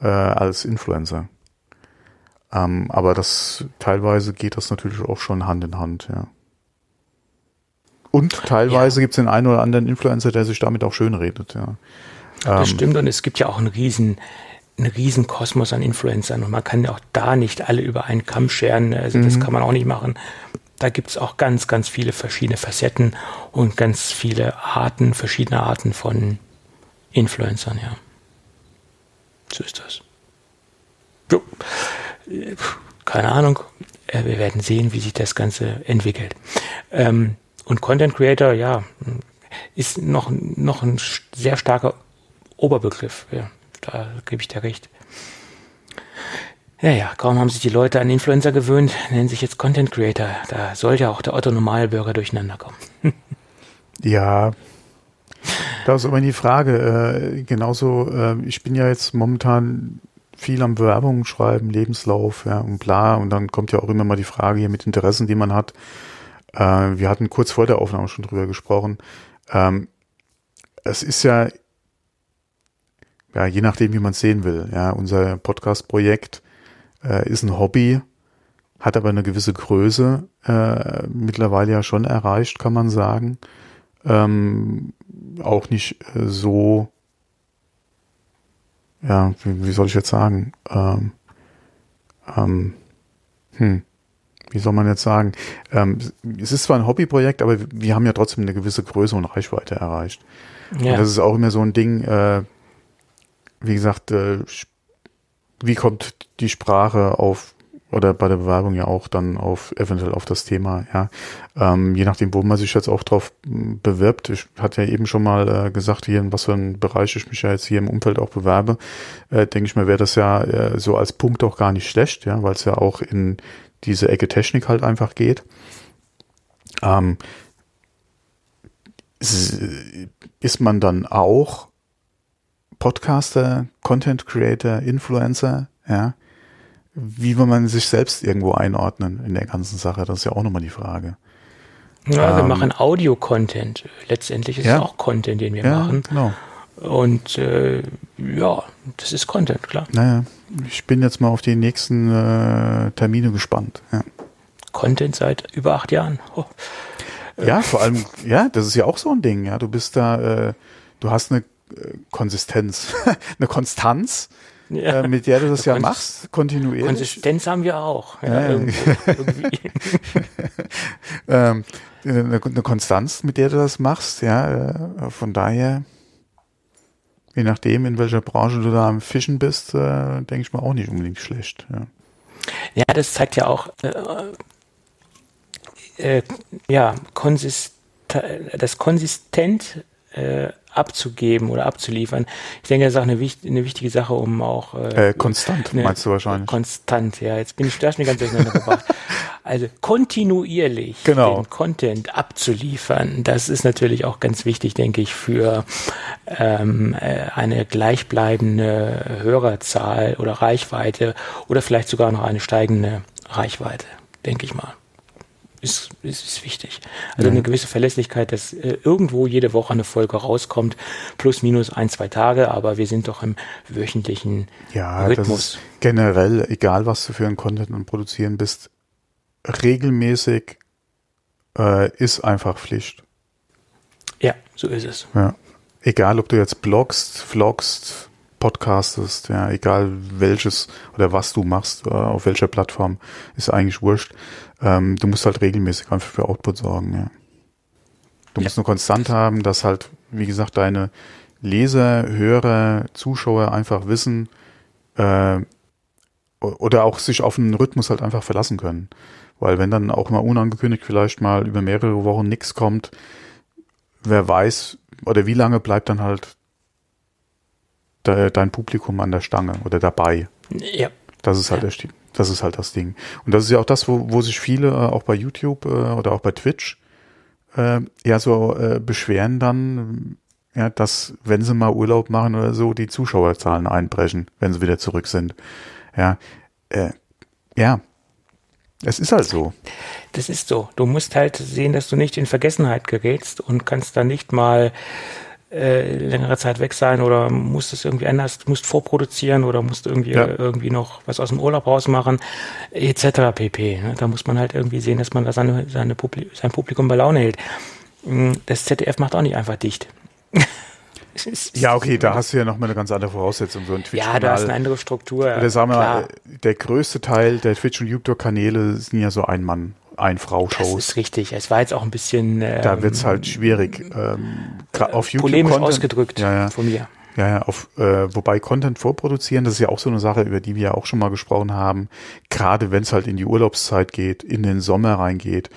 äh, als Influencer. Ähm, aber das teilweise geht das natürlich auch schon Hand in Hand, ja. Und teilweise ja. gibt es den einen oder anderen Influencer, der sich damit auch schön redet, ja. Das ähm, stimmt und es gibt ja auch einen riesen, einen riesen Kosmos an Influencern und man kann ja auch da nicht alle über einen Kamm scheren. Also das mhm. kann man auch nicht machen da gibt es auch ganz, ganz viele verschiedene Facetten und ganz viele Arten, verschiedene Arten von Influencern, ja. So ist das. Jo. Keine Ahnung. Äh, wir werden sehen, wie sich das Ganze entwickelt. Ähm, und Content Creator, ja, ist noch, noch ein sehr starker Oberbegriff. Ja, da gebe ich dir recht. Ja, ja, kaum haben sich die Leute an Influencer gewöhnt, nennen sich jetzt Content Creator. Da soll ja auch der Otto Normalbürger durcheinander kommen. ja, das ist immer die Frage. Äh, genauso, äh, ich bin ja jetzt momentan viel am Bewerbungen schreiben, Lebenslauf, ja, und bla. Und dann kommt ja auch immer mal die Frage hier mit Interessen, die man hat. Äh, wir hatten kurz vor der Aufnahme schon drüber gesprochen. Ähm, es ist ja, ja, je nachdem, wie man es sehen will, ja, unser Podcast-Projekt äh, ist ein Hobby, hat aber eine gewisse Größe äh, mittlerweile ja schon erreicht, kann man sagen. Ähm, auch nicht äh, so, ja, wie, wie, soll ich jetzt sagen? Ähm, ähm, hm, wie soll man jetzt sagen? Ähm, es ist zwar ein Hobbyprojekt, aber wir haben ja trotzdem eine gewisse Größe und Reichweite erreicht. Ja. Und das ist auch immer so ein Ding, äh, wie gesagt, äh, wie kommt die Sprache auf oder bei der Bewerbung ja auch dann auf eventuell auf das Thema, ja. Ähm, je nachdem, wo man sich jetzt auch drauf hm, bewirbt. Ich hatte ja eben schon mal äh, gesagt, hier in was für einem Bereich ich mich ja jetzt hier im Umfeld auch bewerbe, äh, denke ich mir, wäre das ja äh, so als Punkt auch gar nicht schlecht, ja, weil es ja auch in diese Ecke Technik halt einfach geht. Ähm, ist man dann auch Podcaster, Content Creator, Influencer, ja, wie will man sich selbst irgendwo einordnen in der ganzen Sache? Das ist ja auch nochmal die Frage. Ja, ähm, wir machen Audio-Content. Letztendlich ist ja, es auch Content, den wir ja, machen. Genau. Und äh, ja, das ist Content, klar. Naja, ich bin jetzt mal auf die nächsten äh, Termine gespannt. Ja. Content seit über acht Jahren. Oh. Ja, vor allem, ja, das ist ja auch so ein Ding. Ja, du bist da, äh, du hast eine Konsistenz, eine Konstanz, ja. äh, mit der du das ja machst, kontinuierlich. Konsistenz haben wir auch. Ja, ja. Irgendwie, irgendwie. ähm, eine, eine, Konstanz, mit der du das machst, ja, äh, von daher, je nachdem, in welcher Branche du da am Fischen bist, äh, denke ich mal auch nicht unbedingt schlecht. Ja, ja das zeigt ja auch, äh, äh ja, konsist das konsistent äh, abzugeben oder abzuliefern. Ich denke, das ist auch eine, eine wichtige Sache, um auch äh, äh, konstant, eine, meinst du wahrscheinlich? Konstant, ja. Jetzt bin ich da schon ganz durcheinander gebracht. Also kontinuierlich genau. den Content abzuliefern, das ist natürlich auch ganz wichtig, denke ich, für ähm, äh, eine gleichbleibende Hörerzahl oder Reichweite oder vielleicht sogar noch eine steigende Reichweite, denke ich mal ist, ist, ist wichtig. Also mhm. eine gewisse Verlässlichkeit, dass äh, irgendwo jede Woche eine Folge rauskommt, plus minus ein, zwei Tage, aber wir sind doch im wöchentlichen ja, Rhythmus. Generell, egal was du für einen Content und produzieren bist, regelmäßig äh, ist einfach Pflicht. Ja, so ist es. Ja. Egal, ob du jetzt blogst, vlogst, podcastest, ja, egal welches oder was du machst, äh, auf welcher Plattform, ist eigentlich wurscht. Ähm, du musst halt regelmäßig einfach für Output sorgen, ja. Du musst nur konstant haben, dass halt, wie gesagt, deine Leser, Hörer, Zuschauer einfach wissen, äh, oder auch sich auf einen Rhythmus halt einfach verlassen können. Weil wenn dann auch mal unangekündigt vielleicht mal über mehrere Wochen nichts kommt, wer weiß, oder wie lange bleibt dann halt de, dein Publikum an der Stange oder dabei. Ja. Das ist halt der das ist halt das Ding. Und das ist ja auch das, wo, wo sich viele äh, auch bei YouTube äh, oder auch bei Twitch äh, ja so äh, beschweren dann, ja, dass wenn sie mal Urlaub machen oder so, die Zuschauerzahlen einbrechen, wenn sie wieder zurück sind. Ja, äh, ja, es ist halt so. Das ist so. Du musst halt sehen, dass du nicht in Vergessenheit gerätst und kannst dann nicht mal äh, längere Zeit weg sein oder musst es irgendwie anders, musst vorproduzieren oder musst irgendwie ja. irgendwie noch was aus dem Urlaub rausmachen, etc. pp. Ne? Da muss man halt irgendwie sehen, dass man da seine, seine Publi sein Publikum bei Laune hält. Hm, das ZDF macht auch nicht einfach dicht. ja, okay, da hast du ja nochmal eine ganz andere Voraussetzung. So ein Twitch ja, da ist eine andere Struktur. Oder sagen wir mal, der größte Teil der Twitch- und YouTube-Kanäle sind ja so ein Mann ein-Frau-Shows. Das ist richtig. Es war jetzt auch ein bisschen. Ähm, da wird's halt schwierig. Ähm, auf YouTube polemisch Content, ausgedrückt ja, ja. von mir. Ja, ja, auf, äh, wobei Content vorproduzieren, das ist ja auch so eine Sache, über die wir ja auch schon mal gesprochen haben. Gerade wenn es halt in die Urlaubszeit geht, in den Sommer reingeht,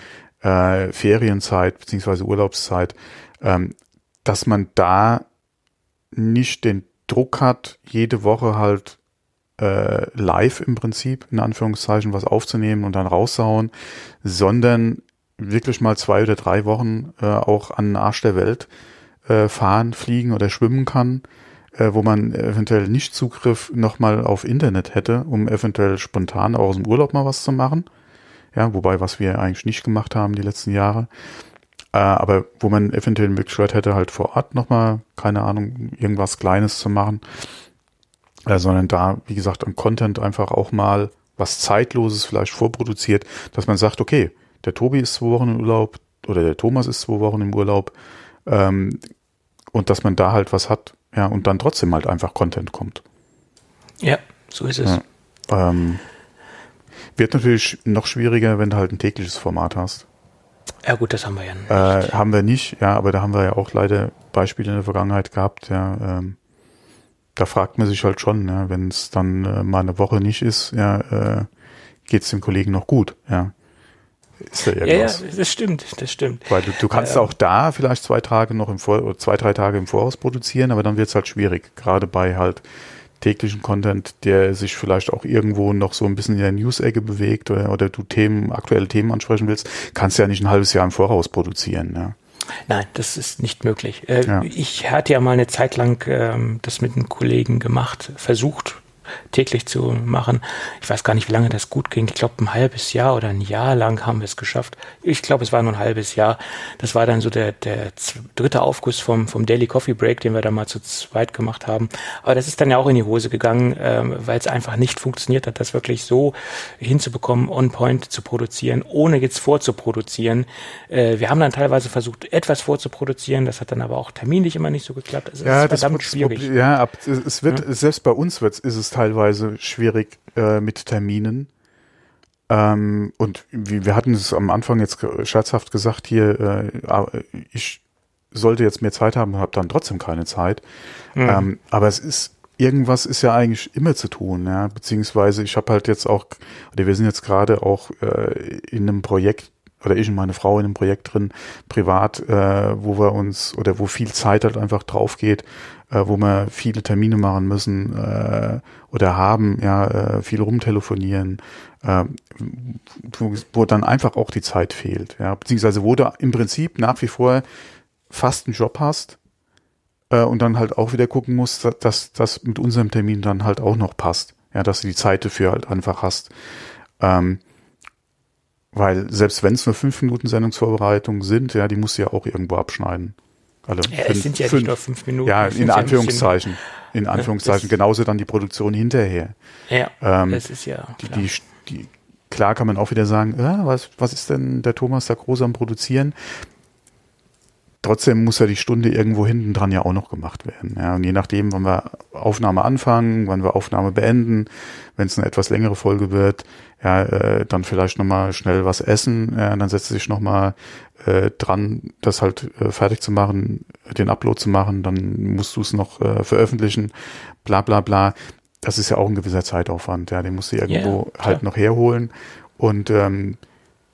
äh, Ferienzeit beziehungsweise Urlaubszeit, ähm, dass man da nicht den Druck hat, jede Woche halt äh, live im Prinzip, in Anführungszeichen, was aufzunehmen und dann rauszuhauen, sondern wirklich mal zwei oder drei Wochen äh, auch an den Arsch der Welt äh, fahren, fliegen oder schwimmen kann, äh, wo man eventuell nicht Zugriff nochmal auf Internet hätte, um eventuell spontan auch aus dem Urlaub mal was zu machen. Ja, wobei, was wir eigentlich nicht gemacht haben die letzten Jahre. Äh, aber wo man eventuell Möglichkeit hätte, halt vor Ort nochmal, keine Ahnung, irgendwas Kleines zu machen äh, sondern da, wie gesagt, am Content einfach auch mal was Zeitloses vielleicht vorproduziert, dass man sagt, okay, der Tobi ist zwei Wochen im Urlaub oder der Thomas ist zwei Wochen im Urlaub ähm, und dass man da halt was hat, ja, und dann trotzdem halt einfach Content kommt. Ja, so ist es. Ja, ähm, wird natürlich noch schwieriger, wenn du halt ein tägliches Format hast. Ja gut, das haben wir ja nicht. Äh, haben wir nicht, ja, aber da haben wir ja auch leider Beispiele in der Vergangenheit gehabt, ja, ähm, da fragt man sich halt schon, ja, wenn es dann äh, mal eine Woche nicht ist, ja, äh, geht es dem Kollegen noch gut, ja. Ist da irgendwas? Ja, ja, das stimmt, das stimmt. Weil du, du kannst äh, auch da vielleicht zwei Tage noch im Vor oder zwei, drei Tage im Voraus produzieren, aber dann wird es halt schwierig, gerade bei halt täglichen Content, der sich vielleicht auch irgendwo noch so ein bisschen in der News-Ecke bewegt oder, oder du Themen, aktuelle Themen ansprechen willst, kannst du ja nicht ein halbes Jahr im Voraus produzieren. Ja. Nein, das ist nicht möglich. Äh, ja. Ich hatte ja mal eine Zeit lang ähm, das mit einem Kollegen gemacht, versucht, täglich zu machen. Ich weiß gar nicht, wie lange das gut ging. Ich glaube, ein halbes Jahr oder ein Jahr lang haben wir es geschafft. Ich glaube, es war nur ein halbes Jahr. Das war dann so der, der dritte Aufguss vom, vom Daily Coffee Break, den wir da mal zu zweit gemacht haben. Aber das ist dann ja auch in die Hose gegangen, ähm, weil es einfach nicht funktioniert hat, das wirklich so hinzubekommen, on point zu produzieren, ohne jetzt vorzuproduzieren. Äh, wir haben dann teilweise versucht, etwas vorzuproduzieren. Das hat dann aber auch terminlich immer nicht so geklappt. Also ja, das ist verdammt schwierig. Ja, ab, es wird, ja. selbst bei uns wird, ist es teilweise schwierig äh, mit Terminen. Ähm, und wir, wir hatten es am Anfang jetzt scherzhaft gesagt, hier, äh, ich sollte jetzt mehr Zeit haben, habe dann trotzdem keine Zeit. Mhm. Ähm, aber es ist, irgendwas ist ja eigentlich immer zu tun, ja. Beziehungsweise ich habe halt jetzt auch, oder wir sind jetzt gerade auch äh, in einem Projekt, oder ich und meine Frau in einem Projekt drin, privat, äh, wo wir uns oder wo viel Zeit halt einfach drauf geht, äh, wo wir viele Termine machen müssen äh, oder haben, ja, äh, viel rumtelefonieren, äh, wo, wo dann einfach auch die Zeit fehlt, ja, beziehungsweise wo du im Prinzip nach wie vor fast einen Job hast äh, und dann halt auch wieder gucken musst, dass das mit unserem Termin dann halt auch noch passt, ja, dass du die Zeit dafür halt einfach hast. Ähm, weil selbst wenn es nur fünf Minuten Sendungsvorbereitung sind, ja, die musst du ja auch irgendwo abschneiden. Also ja, fünf, es sind ja fünf, nicht nur fünf Minuten. Ja, in Anführungszeichen. In Anführungszeichen. Genauso dann die Produktion hinterher. Ja, ähm, das ist ja. Die, die, die, klar kann man auch wieder sagen, ja, was, was ist denn der Thomas da groß am Produzieren? Trotzdem muss ja die Stunde irgendwo hinten dran ja auch noch gemacht werden. Ja, und je nachdem, wann wir Aufnahme anfangen, wann wir Aufnahme beenden, wenn es eine etwas längere Folge wird, ja, äh, dann vielleicht nochmal schnell was essen, ja, dann setzt sich nochmal äh, dran, das halt äh, fertig zu machen, den Upload zu machen, dann musst du es noch äh, veröffentlichen, bla bla bla. Das ist ja auch ein gewisser Zeitaufwand, ja, den musst du irgendwo yeah, halt noch herholen. Und ähm,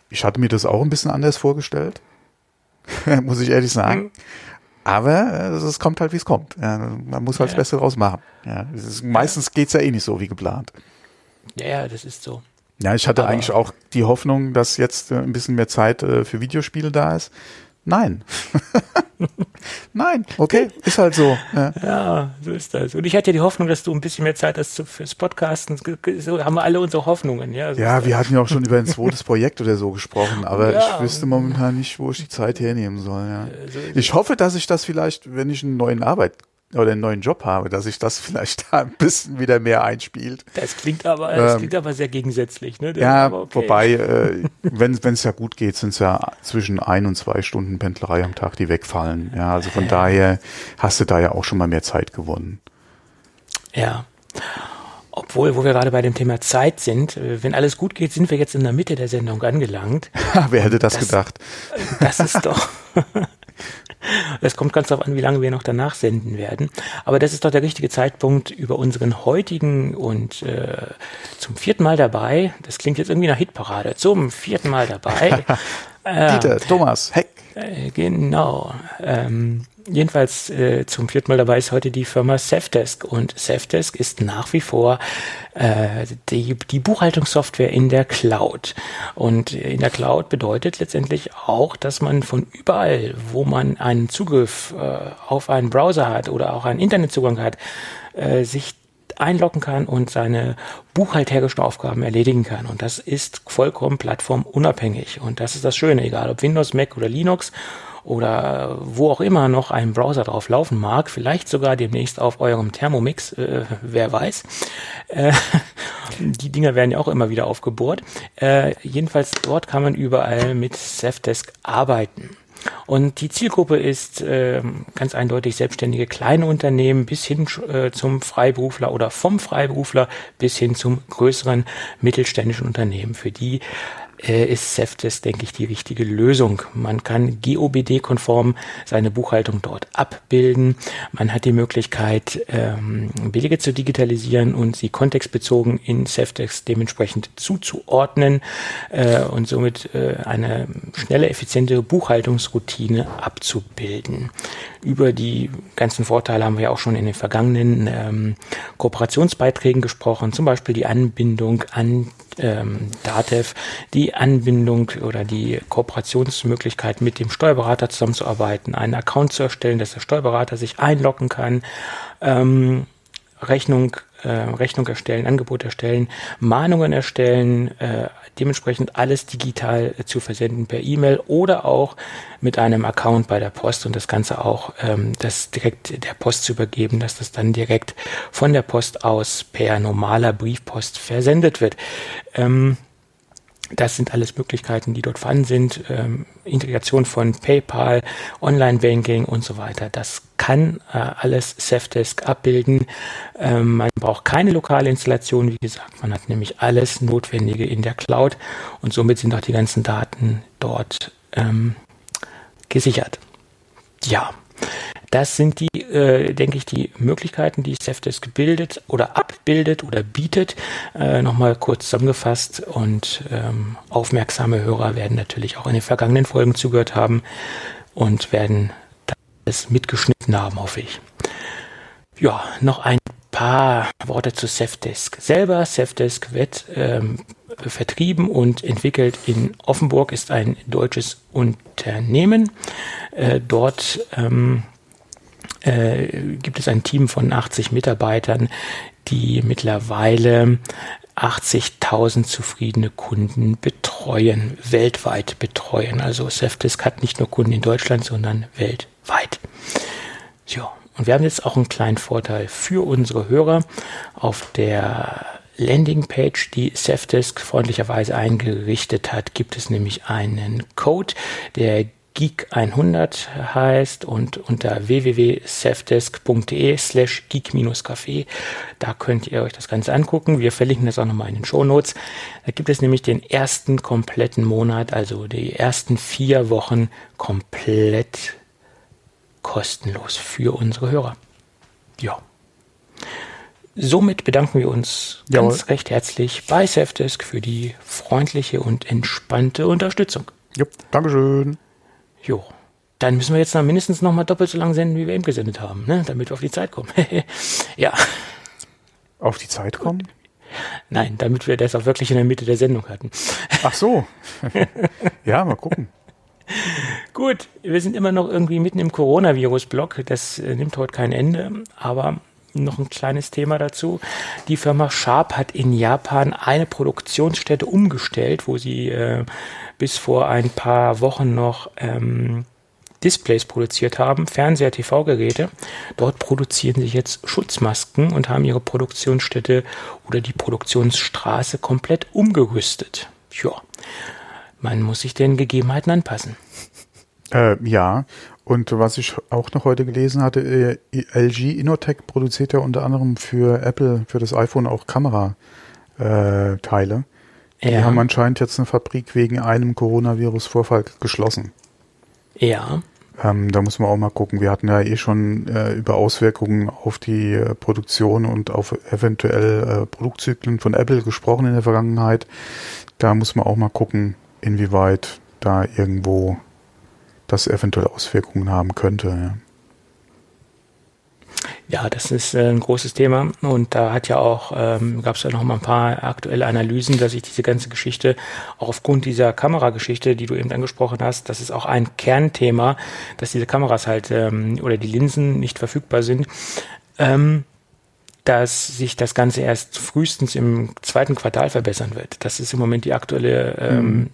ich hatte mir das auch ein bisschen anders vorgestellt, muss ich ehrlich sagen. Mhm. Aber äh, es kommt halt, wie es kommt. Man muss halt ja. das Beste draus machen. Ja, ist, meistens geht's ja eh nicht so wie geplant. Ja, ja, das ist so. Ja, ich hatte Aber eigentlich auch die Hoffnung, dass jetzt äh, ein bisschen mehr Zeit äh, für Videospiele da ist. Nein. Nein, okay, ist halt so. Ja. ja. so ist das. Und ich hatte ja die Hoffnung, dass du ein bisschen mehr Zeit hast fürs Podcasten. So haben wir alle unsere Hoffnungen. Ja, so ja wir hatten ja auch schon über ein zweites Projekt oder so gesprochen, aber ja. ich wüsste momentan nicht, wo ich die Zeit hernehmen soll. Ja. So ich hoffe, dass ich das vielleicht, wenn ich einen neuen Arbeit oder einen neuen Job habe, dass sich das vielleicht da ein bisschen wieder mehr einspielt. Das klingt aber, das ähm, klingt aber sehr gegensätzlich, ne? ja, okay. wobei, äh, wenn es ja gut geht, sind es ja zwischen ein und zwei Stunden Pendlerei am Tag, die wegfallen. Ja, also von ja. daher hast du da ja auch schon mal mehr Zeit gewonnen. Ja. Obwohl, wo wir gerade bei dem Thema Zeit sind, äh, wenn alles gut geht, sind wir jetzt in der Mitte der Sendung angelangt. Wer hätte das, das gedacht? Das ist doch. Es kommt ganz darauf an, wie lange wir noch danach senden werden. Aber das ist doch der richtige Zeitpunkt, über unseren heutigen und äh, zum vierten Mal dabei, das klingt jetzt irgendwie nach Hitparade, zum vierten Mal dabei. äh, Dieter, Thomas, Heck. Äh, genau. Ähm, jedenfalls äh, zum vierten Mal dabei ist heute die Firma Safdesk und Safdesk ist nach wie vor äh, die, die Buchhaltungssoftware in der Cloud. Und in der Cloud bedeutet letztendlich auch, dass man von überall, wo man einen Zugriff äh, auf einen Browser hat oder auch einen Internetzugang hat, äh, sich einloggen kann und seine buchhalterischen Aufgaben erledigen kann. Und das ist vollkommen plattformunabhängig. Und das ist das Schöne, egal ob Windows, Mac oder Linux oder wo auch immer noch ein Browser drauf laufen mag, vielleicht sogar demnächst auf eurem Thermomix, äh, wer weiß. Äh, die Dinger werden ja auch immer wieder aufgebohrt. Äh, jedenfalls dort kann man überall mit Safdesk arbeiten. Und die Zielgruppe ist äh, ganz eindeutig selbstständige kleine Unternehmen bis hin äh, zum Freiberufler oder vom Freiberufler bis hin zum größeren mittelständischen Unternehmen, für die äh, ist Safdesk, denke ich, die richtige Lösung. Man kann GOBD-konform seine Buchhaltung dort abbilden. Man hat die Möglichkeit, ähm, Belege zu digitalisieren und sie kontextbezogen in Safdesk dementsprechend zuzuordnen äh, und somit äh, eine schnelle, effiziente Buchhaltungsroutine abzubilden. Über die ganzen Vorteile haben wir auch schon in den vergangenen ähm, Kooperationsbeiträgen gesprochen, zum Beispiel die Anbindung an ähm, DATEV die Anbindung oder die Kooperationsmöglichkeit mit dem Steuerberater zusammenzuarbeiten, einen Account zu erstellen, dass der Steuerberater sich einloggen kann, ähm, Rechnung, äh, Rechnung erstellen, Angebot erstellen, Mahnungen erstellen, äh, dementsprechend alles digital äh, zu versenden per E-Mail oder auch mit einem Account bei der Post und das Ganze auch ähm, das direkt der Post zu übergeben, dass das dann direkt von der Post aus per normaler Briefpost versendet wird. Ähm, das sind alles Möglichkeiten, die dort vorhanden sind. Ähm, Integration von PayPal, Online-Banking und so weiter. Das kann äh, alles Safdesk abbilden. Ähm, man braucht keine lokale Installation, wie gesagt. Man hat nämlich alles Notwendige in der Cloud und somit sind auch die ganzen Daten dort ähm, gesichert. Ja, Das sind die, äh, denke ich, die Möglichkeiten, die Safdesk bildet oder abbildet oder bietet. Äh, Nochmal kurz zusammengefasst und ähm, aufmerksame Hörer werden natürlich auch in den vergangenen Folgen zugehört haben und werden das mitgeschnitten haben, hoffe ich. Ja, noch ein paar Worte zu Safdesk. Selber, Safdesk wird ähm, vertrieben und entwickelt in Offenburg, ist ein deutsches Unternehmen. Äh, dort ähm, äh, gibt es ein Team von 80 Mitarbeitern, die mittlerweile 80.000 zufriedene Kunden betreuen, weltweit betreuen. Also Safdesk hat nicht nur Kunden in Deutschland, sondern weltweit. Ja, und wir haben jetzt auch einen kleinen Vorteil für unsere Hörer. Auf der Landingpage, die Safdesk freundlicherweise eingerichtet hat, gibt es nämlich einen Code, der Geek 100 heißt und unter www.safdesk.de slash geek-café, da könnt ihr euch das Ganze angucken. Wir verlinken das auch nochmal in den Show Notes. Da gibt es nämlich den ersten kompletten Monat, also die ersten vier Wochen komplett kostenlos für unsere Hörer. Ja. Somit bedanken wir uns Jawohl. ganz recht herzlich bei Safdesk für die freundliche und entspannte Unterstützung. Ja, Dankeschön. Jo. Dann müssen wir jetzt noch mindestens noch mal doppelt so lang senden, wie wir eben gesendet haben, ne? damit wir auf die Zeit kommen. ja. Auf die Zeit kommen? Nein, damit wir das auch wirklich in der Mitte der Sendung hatten. Ach so. ja, mal gucken. Gut, wir sind immer noch irgendwie mitten im Coronavirus-Block. Das äh, nimmt heute kein Ende, aber noch ein kleines Thema dazu. Die Firma Sharp hat in Japan eine Produktionsstätte umgestellt, wo sie äh, bis vor ein paar Wochen noch ähm, Displays produziert haben, Fernseher, TV-Geräte. Dort produzieren sie jetzt Schutzmasken und haben ihre Produktionsstätte oder die Produktionsstraße komplett umgerüstet. Ja, man muss sich den Gegebenheiten anpassen. Äh, ja, und was ich auch noch heute gelesen hatte, äh, LG Inotech produziert ja unter anderem für Apple, für das iPhone auch Kamerateile. Äh, Die haben anscheinend jetzt eine Fabrik wegen einem Coronavirus-Vorfall geschlossen. Ja. Ähm, da muss man auch mal gucken. Wir hatten ja eh schon äh, über Auswirkungen auf die äh, Produktion und auf eventuell äh, Produktzyklen von Apple gesprochen in der Vergangenheit. Da muss man auch mal gucken, inwieweit da irgendwo das eventuell Auswirkungen haben könnte. Ja. Ja, das ist äh, ein großes Thema und da hat ja auch, ähm, gab es ja noch mal ein paar aktuelle Analysen, dass sich diese ganze Geschichte auch aufgrund dieser Kamerageschichte, die du eben angesprochen hast, das ist auch ein Kernthema, dass diese Kameras halt ähm, oder die Linsen nicht verfügbar sind, ähm, dass sich das Ganze erst frühestens im zweiten Quartal verbessern wird. Das ist im Moment die aktuelle ähm, mhm.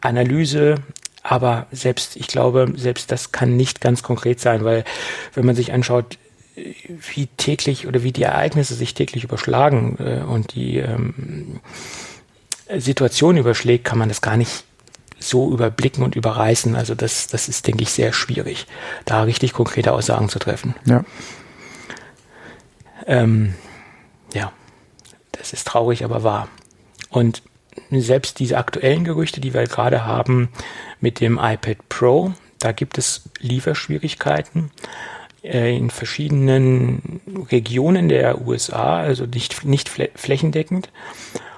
Analyse aber selbst, ich glaube, selbst das kann nicht ganz konkret sein, weil wenn man sich anschaut, wie täglich oder wie die Ereignisse sich täglich überschlagen äh, und die ähm, Situation überschlägt, kann man das gar nicht so überblicken und überreißen. Also das, das ist, denke ich, sehr schwierig, da richtig konkrete Aussagen zu treffen. Ja. Ähm, ja, das ist traurig, aber wahr. Und selbst diese aktuellen Gerüchte, die wir gerade haben mit dem iPad Pro, da gibt es Lieferschwierigkeiten in verschiedenen Regionen der USA, also nicht, nicht flächendeckend.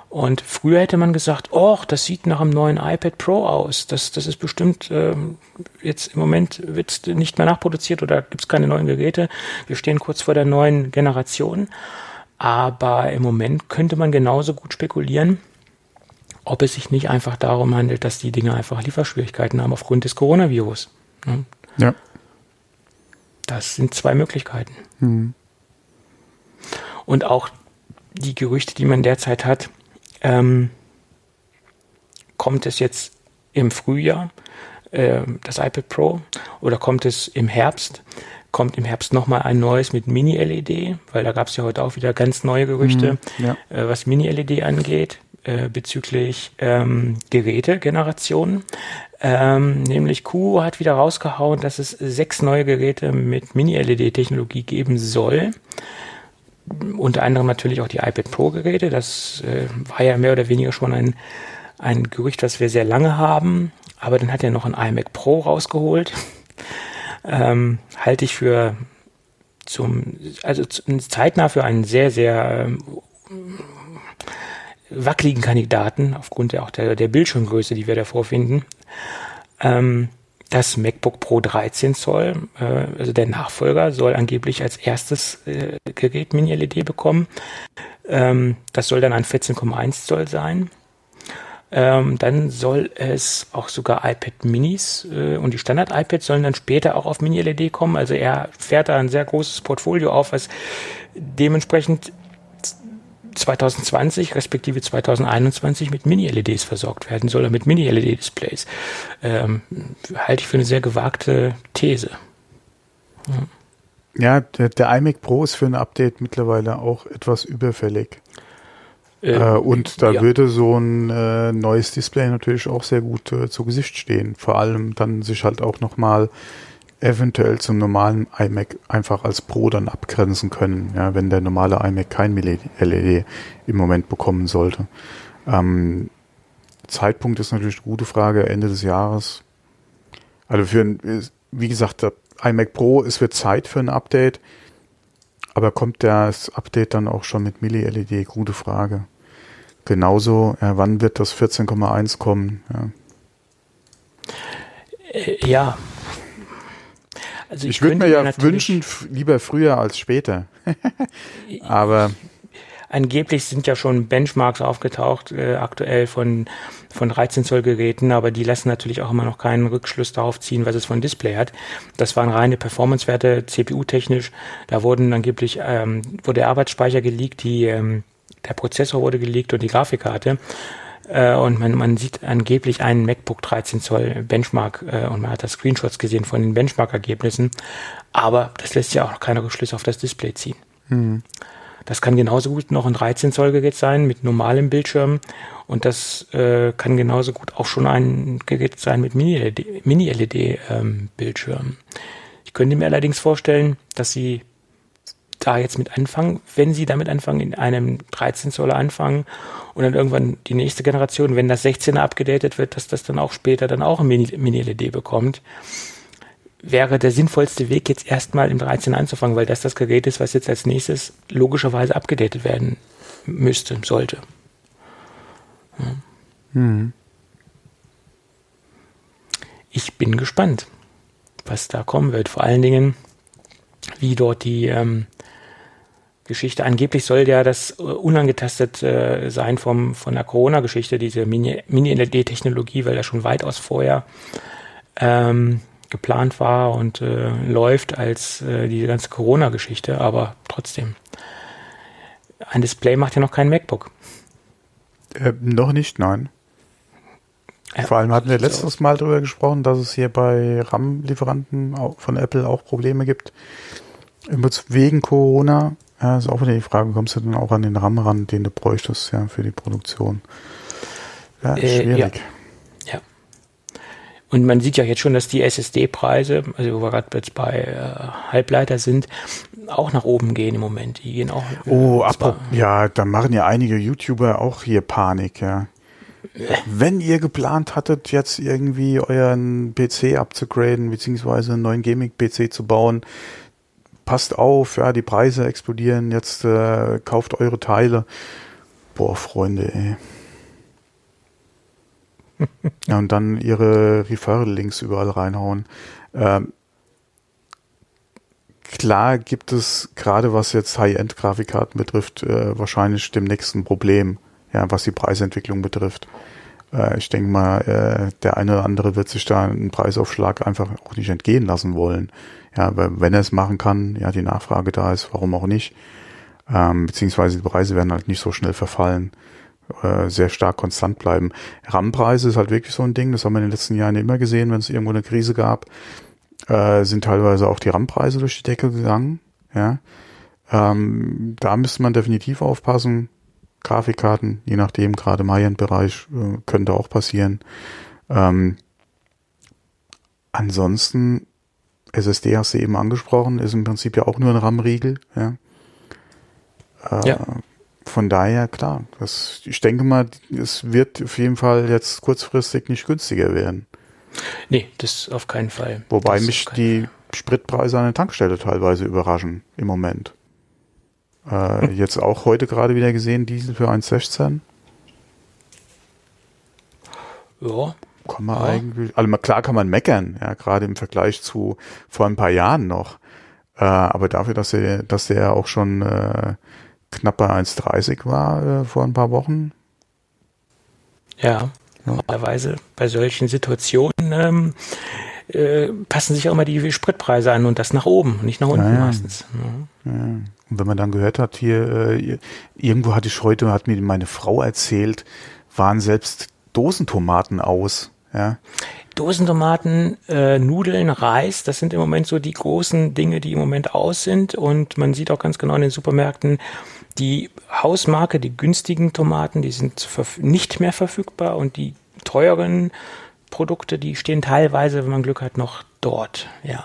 Und früher hätte man gesagt, oh, das sieht nach einem neuen iPad Pro aus. Das, das ist bestimmt ähm, jetzt im Moment wird nicht mehr nachproduziert oder gibt es keine neuen Geräte. Wir stehen kurz vor der neuen Generation. Aber im Moment könnte man genauso gut spekulieren, ob es sich nicht einfach darum handelt, dass die Dinge einfach Lieferschwierigkeiten haben aufgrund des Coronavirus. Ne? Ja. Das sind zwei Möglichkeiten. Mhm. Und auch die Gerüchte, die man derzeit hat, ähm, kommt es jetzt im Frühjahr, äh, das iPad Pro, oder kommt es im Herbst? Kommt im Herbst nochmal ein neues mit Mini-LED, weil da gab es ja heute auch wieder ganz neue Gerüchte, mhm, ja. äh, was Mini-LED angeht. Äh, bezüglich ähm, Gerätegenerationen. Ähm, nämlich Q hat wieder rausgehauen, dass es sechs neue Geräte mit Mini-LED-Technologie geben soll. Unter anderem natürlich auch die iPad Pro-Geräte. Das äh, war ja mehr oder weniger schon ein, ein Gerücht, das wir sehr lange haben. Aber dann hat er noch ein iMac Pro rausgeholt. ähm, halte ich für zum, also zeitnah für einen sehr, sehr ähm, wackeligen Kandidaten, aufgrund der, auch der, der Bildschirmgröße, die wir davor finden. Ähm, das MacBook Pro 13 Zoll, äh, also der Nachfolger, soll angeblich als erstes äh, Gerät Mini-LED bekommen. Ähm, das soll dann ein 14,1 Zoll sein. Ähm, dann soll es auch sogar iPad Minis äh, und die Standard-iPads sollen dann später auch auf Mini-LED kommen. Also er fährt da ein sehr großes Portfolio auf, was dementsprechend 2020 respektive 2021 mit Mini-LEDs versorgt werden soll, oder mit Mini-LED-Displays. Ähm, halte ich für eine sehr gewagte These. Ja, ja der, der, iMac Pro ist für ein Update mittlerweile auch etwas überfällig. Äh, äh, und da ja. würde so ein äh, neues Display natürlich auch sehr gut äh, zu Gesicht stehen. Vor allem dann sich halt auch nochmal eventuell zum normalen iMac einfach als Pro dann abgrenzen können, ja, wenn der normale iMac kein LED im Moment bekommen sollte. Ähm, Zeitpunkt ist natürlich eine gute Frage, Ende des Jahres. Also für ein, wie gesagt, der iMac Pro, es wird Zeit für ein Update, aber kommt das Update dann auch schon mit Mini-LED? Gute Frage. Genauso, ja, wann wird das 14,1 kommen? Ja. Äh, ja, also ich, ich würde mir ja wünschen, lieber früher als später. Aber angeblich sind ja schon Benchmarks aufgetaucht, äh, aktuell von, von 13 Zoll Geräten, aber die lassen natürlich auch immer noch keinen Rückschluss darauf ziehen, was es von Display hat. Das waren reine Performance-Werte, CPU-technisch. Da wurden angeblich, ähm, wurde der Arbeitsspeicher geleakt, die, ähm, der Prozessor wurde geleakt und die Grafikkarte. Äh, und man, man sieht angeblich einen MacBook 13 Zoll Benchmark äh, und man hat da Screenshots gesehen von den Benchmark-Ergebnissen. Aber das lässt ja auch noch keine Rückschlüsse auf das Display ziehen. Mhm. Das kann genauso gut noch ein 13 Zoll Gerät sein mit normalem Bildschirm und das äh, kann genauso gut auch schon ein Gerät sein mit Mini-LED-Bildschirm. Mini ähm, ich könnte mir allerdings vorstellen, dass sie da jetzt mit anfangen, wenn sie damit anfangen, in einem 13 Zoll anfangen und dann irgendwann die nächste Generation, wenn das 16er abgedatet wird, dass das dann auch später dann auch ein Mini-LED bekommt, wäre der sinnvollste Weg jetzt erstmal im 13 anzufangen, weil das das Gerät ist, was jetzt als nächstes logischerweise abgedatet werden müsste, sollte. Ja. Hm. Ich bin gespannt, was da kommen wird. Vor allen Dingen, wie dort die ähm, Geschichte. Angeblich soll ja das äh, unangetastet äh, sein vom, von der Corona-Geschichte, diese Mini-LED-Technologie, weil das schon weitaus vorher ähm, geplant war und äh, läuft als äh, diese ganze Corona-Geschichte, aber trotzdem. Ein Display macht ja noch kein MacBook. Äh, noch nicht, nein. Ja, Vor allem hatten wir letztes Mal darüber gesprochen, dass es hier bei RAM-Lieferanten von Apple auch Probleme gibt. Wegen Corona ja, ist auch wieder die Frage, kommst du denn auch an den RAM ran, den du bräuchtest, ja, für die Produktion? Ja, äh, schwierig. Ja. ja. Und man sieht ja jetzt schon, dass die SSD-Preise, also wo wir gerade jetzt bei äh, Halbleiter sind, auch nach oben gehen im Moment. Die gehen auch. Äh, oh, ab, ja, da machen ja einige YouTuber auch hier Panik, ja. Wenn ihr geplant hattet, jetzt irgendwie euren PC abzugraden, beziehungsweise einen neuen Gaming-PC zu bauen, passt auf, ja, die Preise explodieren, jetzt äh, kauft eure Teile. Boah, Freunde, ey. ja, und dann ihre Referral-Links überall reinhauen. Ähm, klar gibt es, gerade was jetzt High-End-Grafikkarten betrifft, äh, wahrscheinlich demnächst ein Problem, ja, was die Preisentwicklung betrifft. Äh, ich denke mal, äh, der eine oder andere wird sich da einen Preisaufschlag einfach auch nicht entgehen lassen wollen. Ja, wenn er es machen kann, ja, die Nachfrage da ist, warum auch nicht. Ähm, beziehungsweise die Preise werden halt nicht so schnell verfallen, äh, sehr stark konstant bleiben. RAM-Preise ist halt wirklich so ein Ding, das haben wir in den letzten Jahren immer gesehen, wenn es irgendwo eine Krise gab, äh, sind teilweise auch die RAM-Preise durch die Decke gegangen. Ja, ähm, da müsste man definitiv aufpassen. Grafikkarten, je nachdem, gerade im High-End-Bereich äh, könnte auch passieren. Ähm, ansonsten SSD hast du eben angesprochen, ist im Prinzip ja auch nur ein RAM-Riegel. Ja. Äh, ja. Von daher, klar, das, ich denke mal, es wird auf jeden Fall jetzt kurzfristig nicht günstiger werden. Nee, das auf keinen Fall. Wobei mich die, Spritpreise an der Tankstelle teilweise überraschen im Moment. Äh, jetzt auch heute gerade wieder gesehen, Diesel für 1,16. Ja. Kann man ja. eigentlich, also klar kann man meckern, ja, gerade im Vergleich zu vor ein paar Jahren noch. Äh, aber dafür, dass er, dass der auch schon äh, knapp bei 1,30 war äh, vor ein paar Wochen. Ja, normalerweise bei solchen Situationen ähm, äh, passen sich auch immer die Spritpreise an und das nach oben, nicht nach unten ja, meistens. Ja. Und wenn man dann gehört hat, hier, äh, irgendwo hatte ich heute, hat mir meine Frau erzählt, waren selbst Dosentomaten aus. Ja. Dosentomaten, äh, Nudeln, Reis, das sind im Moment so die großen Dinge, die im Moment aus sind. Und man sieht auch ganz genau in den Supermärkten, die Hausmarke, die günstigen Tomaten, die sind nicht mehr verfügbar und die teuren Produkte, die stehen teilweise, wenn man Glück hat, noch dort. Ja.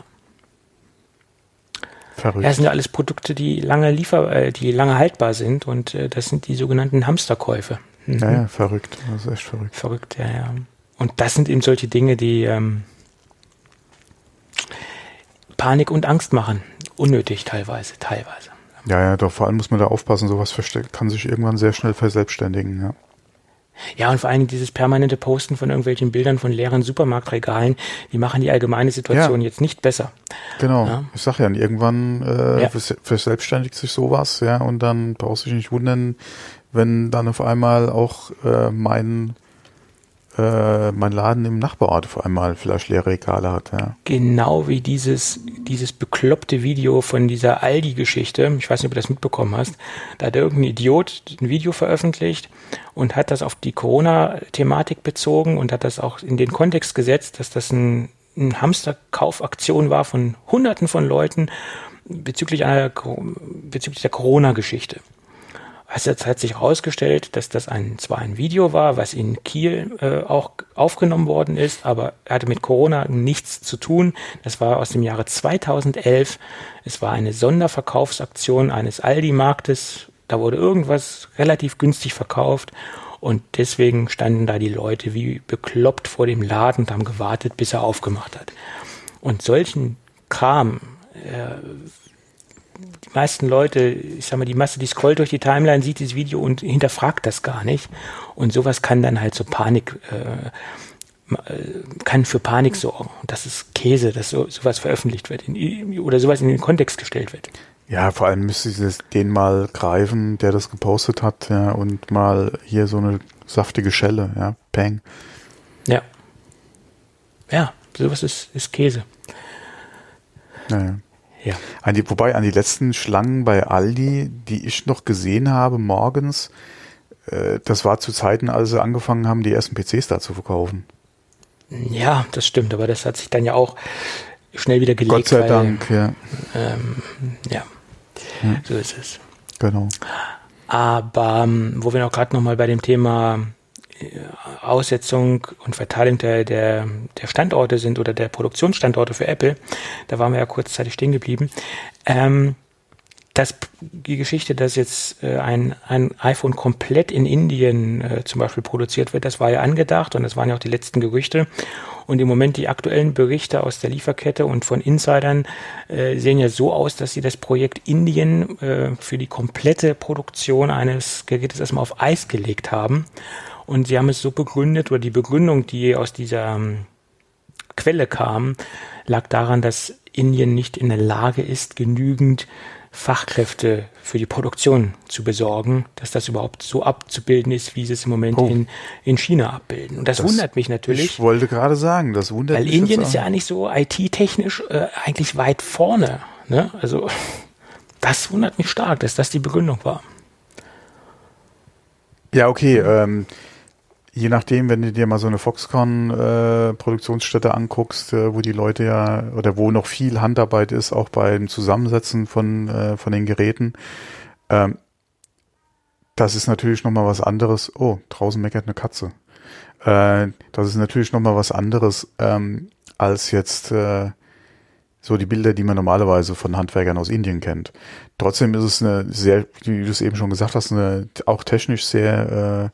Verrückt. Das sind ja alles Produkte, die lange liefer, äh, die lange haltbar sind und äh, das sind die sogenannten Hamsterkäufe. Mhm. Ja, ja, verrückt. Das ist echt verrückt. Verrückt, ja, ja. Und das sind eben solche Dinge, die ähm, Panik und Angst machen. Unnötig teilweise, teilweise. Ja, ja, doch, vor allem muss man da aufpassen, sowas kann sich irgendwann sehr schnell verselbstständigen, ja. Ja, und vor allem dieses permanente Posten von irgendwelchen Bildern von leeren Supermarktregalen, die machen die allgemeine Situation ja. jetzt nicht besser. Genau. Ja. Ich sag ja, irgendwann äh, ja. verselbstständigt sich sowas, ja, und dann brauchst du dich nicht wundern, wenn dann auf einmal auch äh, mein äh, mein Laden im Nachbarort auf einmal vielleicht leere Regale hat. Ja. Genau wie dieses, dieses bekloppte Video von dieser Aldi-Geschichte. Ich weiß nicht, ob du das mitbekommen hast. Da hat irgendein Idiot ein Video veröffentlicht und hat das auf die Corona-Thematik bezogen und hat das auch in den Kontext gesetzt, dass das ein, ein Hamsterkaufaktion war von Hunderten von Leuten bezüglich, einer, bezüglich der Corona-Geschichte. Es hat sich herausgestellt, dass das ein, zwar ein Video war, was in Kiel äh, auch aufgenommen worden ist, aber er hatte mit Corona nichts zu tun. Das war aus dem Jahre 2011. Es war eine Sonderverkaufsaktion eines Aldi-Marktes. Da wurde irgendwas relativ günstig verkauft und deswegen standen da die Leute wie bekloppt vor dem Laden und haben gewartet, bis er aufgemacht hat. Und solchen Kram äh, meisten Leute, ich sag mal, die Masse, die scrollt durch die Timeline, sieht dieses Video und hinterfragt das gar nicht. Und sowas kann dann halt so Panik, äh, kann für Panik sorgen. Und das ist Käse, dass so, sowas veröffentlicht wird in, oder sowas in den Kontext gestellt wird. Ja, vor allem müsste ich den mal greifen, der das gepostet hat, ja, und mal hier so eine saftige Schelle, ja, Peng. Ja. Ja, sowas ist, ist Käse. Naja. Ja. An die, wobei an die letzten Schlangen bei Aldi, die ich noch gesehen habe morgens, äh, das war zu Zeiten, als sie angefangen haben, die ersten PCs da zu verkaufen. Ja, das stimmt, aber das hat sich dann ja auch schnell wieder gelegt. Gott sei weil, Dank, ja. Ähm, ja, hm. so ist es. Genau. Aber ähm, wo wir noch gerade nochmal bei dem Thema Aussetzung und Verteilung der, der, der Standorte sind oder der Produktionsstandorte für Apple. Da waren wir ja kurzzeitig stehen geblieben. Ähm, das, die Geschichte, dass jetzt äh, ein, ein iPhone komplett in Indien äh, zum Beispiel produziert wird, das war ja angedacht und das waren ja auch die letzten Gerüchte. Und im Moment die aktuellen Berichte aus der Lieferkette und von Insidern äh, sehen ja so aus, dass sie das Projekt Indien äh, für die komplette Produktion eines Gerätes erstmal auf Eis gelegt haben. Und sie haben es so begründet, oder die Begründung, die aus dieser ähm, Quelle kam, lag daran, dass Indien nicht in der Lage ist, genügend Fachkräfte für die Produktion zu besorgen, dass das überhaupt so abzubilden ist, wie sie es im Moment oh. in, in China abbilden. Und das, das, wundert mich natürlich. Ich wollte gerade sagen, das wundert weil mich. Weil Indien ist ja eigentlich so IT-technisch äh, eigentlich weit vorne. Ne? Also das wundert mich stark, dass das die Begründung war. Ja, okay. Ähm, Je nachdem, wenn du dir mal so eine Foxconn-Produktionsstätte äh, anguckst, äh, wo die Leute ja, oder wo noch viel Handarbeit ist, auch beim Zusammensetzen von, äh, von den Geräten, ähm, das ist natürlich nochmal was anderes. Oh, draußen meckert eine Katze. Äh, das ist natürlich nochmal was anderes ähm, als jetzt äh, so die Bilder, die man normalerweise von Handwerkern aus Indien kennt. Trotzdem ist es eine sehr, wie du es eben schon gesagt hast, eine auch technisch sehr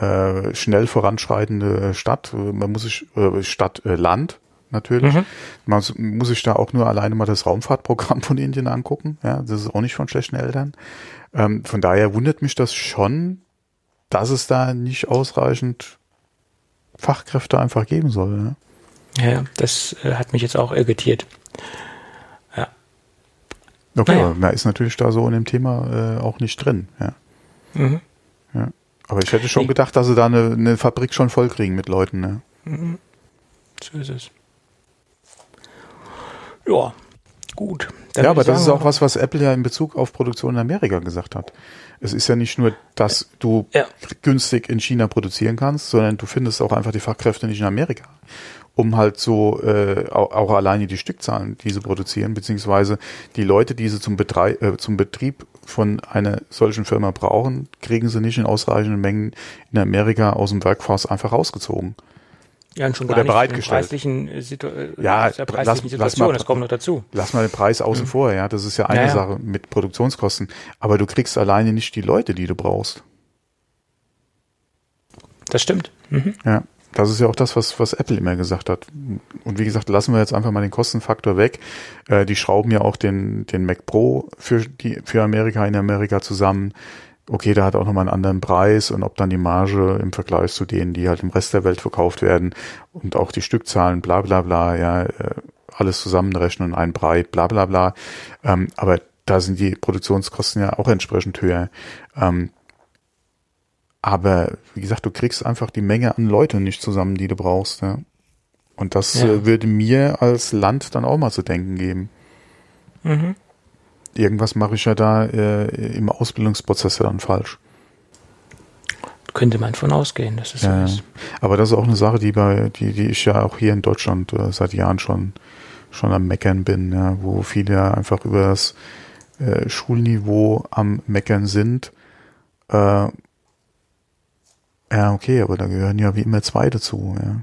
äh, schnell voranschreitende Stadt. Man muss sich, äh, Stadt, äh, Land, natürlich. Mhm. Man muss sich da auch nur alleine mal das Raumfahrtprogramm von Indien angucken. Ja, das ist auch nicht von schlechten Eltern. Ähm, von daher wundert mich das schon, dass es da nicht ausreichend Fachkräfte einfach geben soll. Ne? Ja, das äh, hat mich jetzt auch irritiert. Ja. Okay, naja. man ist natürlich da so in dem Thema äh, auch nicht drin. Ja. Mhm. Aber ich hätte schon gedacht, dass sie da eine, eine Fabrik schon voll kriegen mit Leuten. Ne? Mhm. So ist es. Ja, gut. Dann ja, aber das ist auch was, was Apple ja in Bezug auf Produktion in Amerika gesagt hat. Es ist ja nicht nur, dass du ja. günstig in China produzieren kannst, sondern du findest auch einfach die Fachkräfte nicht in Amerika, um halt so äh, auch, auch alleine die Stückzahlen, die sie produzieren, beziehungsweise die Leute, die sie zum, Betrei äh, zum Betrieb von einer solchen Firma brauchen, kriegen sie nicht in ausreichenden Mengen in Amerika aus dem Workforce einfach rausgezogen. Ja, und schon oder gar nicht preislichen, äh, Situ äh, ja, der preislichen lass, Situation, lass mal, das kommt noch dazu. Lass mal den Preis außen mhm. vor, ja, das ist ja eine naja. Sache mit Produktionskosten, aber du kriegst alleine nicht die Leute, die du brauchst. Das stimmt. Mhm. Ja, das ist ja auch das, was, was Apple immer gesagt hat. Und wie gesagt, lassen wir jetzt einfach mal den Kostenfaktor weg. Äh, die schrauben ja auch den, den Mac Pro für, die, für Amerika in Amerika zusammen okay, der hat auch nochmal einen anderen Preis und ob dann die Marge im Vergleich zu denen, die halt im Rest der Welt verkauft werden und auch die Stückzahlen, bla bla bla, ja, äh, alles zusammenrechnen und ein Brei, bla bla bla. Ähm, aber da sind die Produktionskosten ja auch entsprechend höher. Ähm, aber wie gesagt, du kriegst einfach die Menge an Leute nicht zusammen, die du brauchst. Ja. Und das ja. äh, würde mir als Land dann auch mal zu denken geben. Mhm irgendwas mache ich ja da äh, im Ausbildungsprozess ja dann falsch. Könnte man von ausgehen, dass es ja, so ist. Aber das ist auch eine Sache, die bei, die, die ich ja auch hier in Deutschland äh, seit Jahren schon, schon am Meckern bin, ja, wo viele einfach über das äh, Schulniveau am Meckern sind. Ja, okay, aber da gehören ja wie immer zwei dazu. Ja.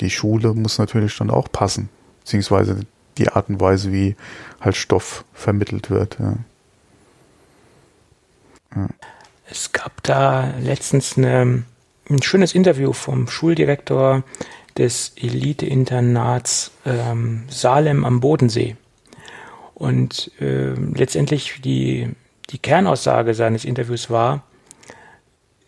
Die Schule muss natürlich dann auch passen, beziehungsweise die Art und Weise, wie halt Stoff vermittelt wird. Ja. Ja. Es gab da letztens eine, ein schönes Interview vom Schuldirektor des Elite-Internats ähm, Salem am Bodensee. Und äh, letztendlich die, die Kernaussage seines Interviews war,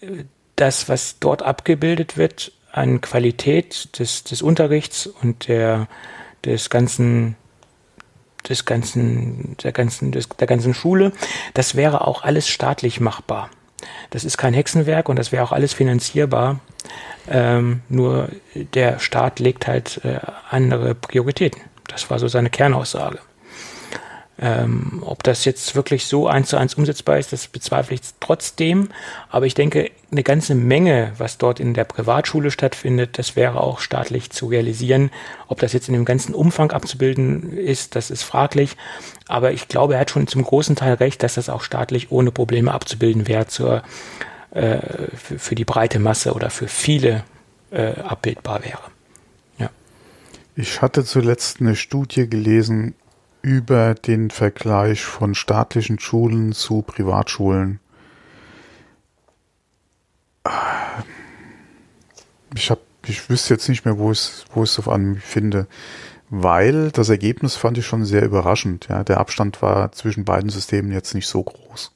äh, das, was dort abgebildet wird an Qualität des, des Unterrichts und der, des ganzen des ganzen, der ganzen, des, der ganzen Schule. Das wäre auch alles staatlich machbar. Das ist kein Hexenwerk und das wäre auch alles finanzierbar. Ähm, nur der Staat legt halt äh, andere Prioritäten. Das war so seine Kernaussage. Ähm, ob das jetzt wirklich so eins zu eins umsetzbar ist, das bezweifle ich trotzdem. Aber ich denke, eine ganze Menge, was dort in der Privatschule stattfindet, das wäre auch staatlich zu realisieren. Ob das jetzt in dem ganzen Umfang abzubilden ist, das ist fraglich. Aber ich glaube, er hat schon zum großen Teil recht, dass das auch staatlich ohne Probleme abzubilden wäre zur, äh, für, für, die breite Masse oder für viele äh, abbildbar wäre. Ich hatte zuletzt eine Studie gelesen, über den Vergleich von staatlichen Schulen zu Privatschulen. Ich habe, ich wüsste jetzt nicht mehr, wo es, wo es finde, weil das Ergebnis fand ich schon sehr überraschend. Ja, der Abstand war zwischen beiden Systemen jetzt nicht so groß,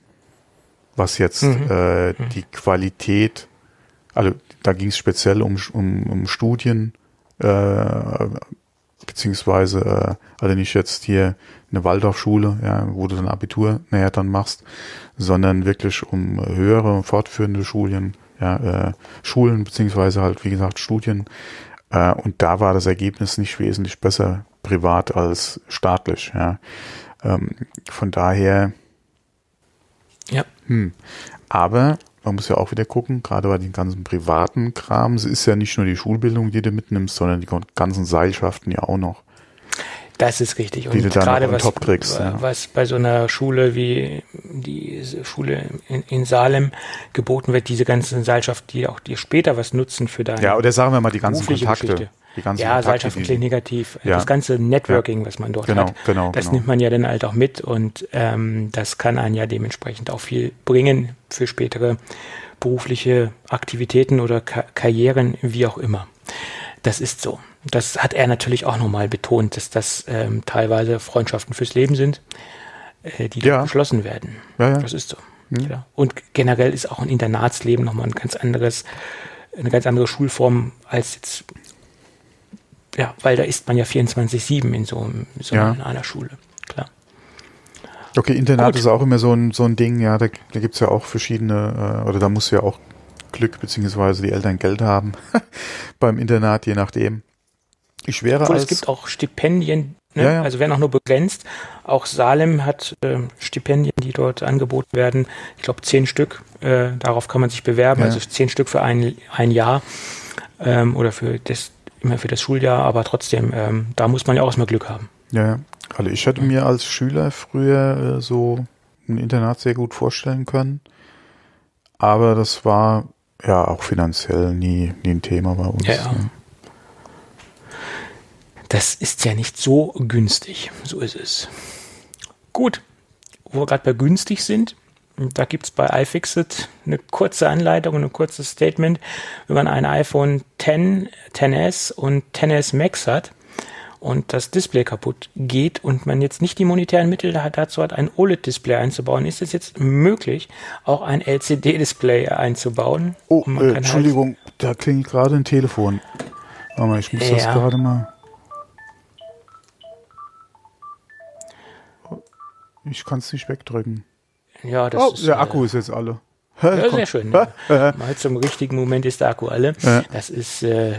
was jetzt mhm. äh, mhm. die Qualität, also da ging es speziell um, um, um Studien, äh, beziehungsweise, äh, also nicht jetzt hier eine Waldorfschule, ja, wo du dann Abitur näher dann machst, sondern wirklich um höhere, fortführende Schulen, ja, äh, Schulen, beziehungsweise halt, wie gesagt, Studien. Äh, und da war das Ergebnis nicht wesentlich besser privat als staatlich, ja. Ähm, von daher, ja. Hm. Aber man muss ja auch wieder gucken, gerade bei den ganzen privaten Kram, es ist ja nicht nur die Schulbildung, die du mitnimmst, sondern die ganzen Seilschaften ja auch noch. Das ist richtig. Und gerade was, kriegst, ja. was bei so einer Schule wie die Schule in, in, Salem geboten wird, diese ganzen Seilschaften, die auch dir später was nutzen für deine Ja, oder sagen wir mal die ganzen Kontakte. Geschichte. Die ganzen ja, Seilschaften klingt negativ. Ja. Das ganze Networking, ja. was man dort genau, hat, genau, das genau. nimmt man ja dann halt auch mit und ähm, das kann einen ja dementsprechend auch viel bringen für spätere berufliche Aktivitäten oder Ka Karrieren, wie auch immer. Das ist so. Das hat er natürlich auch nochmal betont, dass das ähm, teilweise Freundschaften fürs Leben sind, äh, die ja. beschlossen werden. Ja. Das ist so. Mhm. Und generell ist auch ein Internatsleben nochmal ein ganz anderes, eine ganz andere Schulform als jetzt, ja, weil da ist man ja 24-7 in so, so ja. in einer Schule, klar. Okay, Internat Gut. ist auch immer so ein, so ein Ding, ja, da, da gibt es ja auch verschiedene, äh, oder da muss ja auch Glück beziehungsweise die Eltern Geld haben beim Internat, je nachdem. Ich wäre Obwohl, als es gibt auch Stipendien, ne? ja, ja. also werden auch nur begrenzt. Auch Salem hat äh, Stipendien, die dort angeboten werden. Ich glaube zehn Stück. Äh, darauf kann man sich bewerben. Ja. Also zehn Stück für ein, ein Jahr ähm, oder für das für das Schuljahr. Aber trotzdem, ähm, da muss man ja auch erstmal Glück haben. Ja, also ich hätte mir als Schüler früher äh, so ein Internat sehr gut vorstellen können. Aber das war ja auch finanziell nie, nie ein Thema bei uns. Ja, ja. Ne? Das ist ja nicht so günstig. So ist es. Gut, wo wir gerade bei günstig sind, da gibt es bei iFixit eine kurze Anleitung und ein kurzes Statement, wenn man ein iPhone 10, 10s und 10s Max hat und das Display kaputt geht und man jetzt nicht die monetären Mittel dazu hat, ein OLED-Display einzubauen, ist es jetzt möglich, auch ein LCD-Display einzubauen? Oh, äh, halt Entschuldigung, halt da klingelt gerade ein Telefon. Warte mal, ich muss ja. das gerade mal. Ich kann es nicht wegdrücken. Ja, das oh, ist, der Akku äh, ist jetzt alle. Ja, sehr schön. Ne? Mal zum richtigen Moment ist der Akku alle. Das ist äh,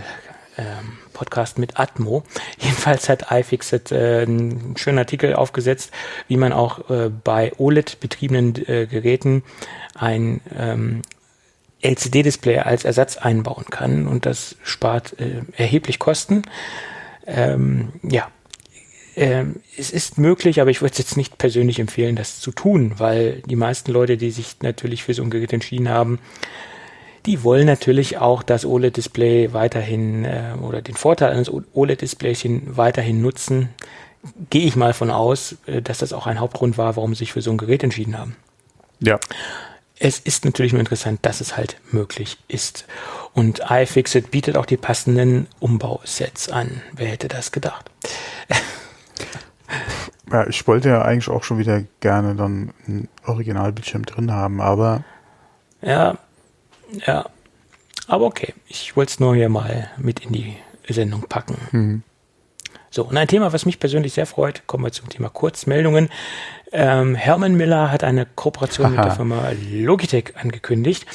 ähm, Podcast mit Atmo. Jedenfalls hat iFixit äh, einen schönen Artikel aufgesetzt, wie man auch äh, bei OLED-betriebenen äh, Geräten ein ähm, LCD-Display als Ersatz einbauen kann und das spart äh, erheblich Kosten. Ähm, ja, ähm, es ist möglich, aber ich würde es jetzt nicht persönlich empfehlen, das zu tun, weil die meisten Leute, die sich natürlich für so ein Gerät entschieden haben, die wollen natürlich auch das OLED-Display weiterhin äh, oder den Vorteil eines OLED-Displays weiterhin nutzen. Gehe ich mal von aus, äh, dass das auch ein Hauptgrund war, warum sie sich für so ein Gerät entschieden haben. Ja. Es ist natürlich nur interessant, dass es halt möglich ist. Und iFixit bietet auch die passenden Umbausets an. Wer hätte das gedacht? Ja, ich wollte ja eigentlich auch schon wieder gerne dann ein Originalbildschirm drin haben, aber. Ja, ja. Aber okay, ich wollte es nur hier mal mit in die Sendung packen. Mhm. So, und ein Thema, was mich persönlich sehr freut, kommen wir zum Thema Kurzmeldungen. Ähm, Hermann Miller hat eine Kooperation Aha. mit der Firma Logitech angekündigt.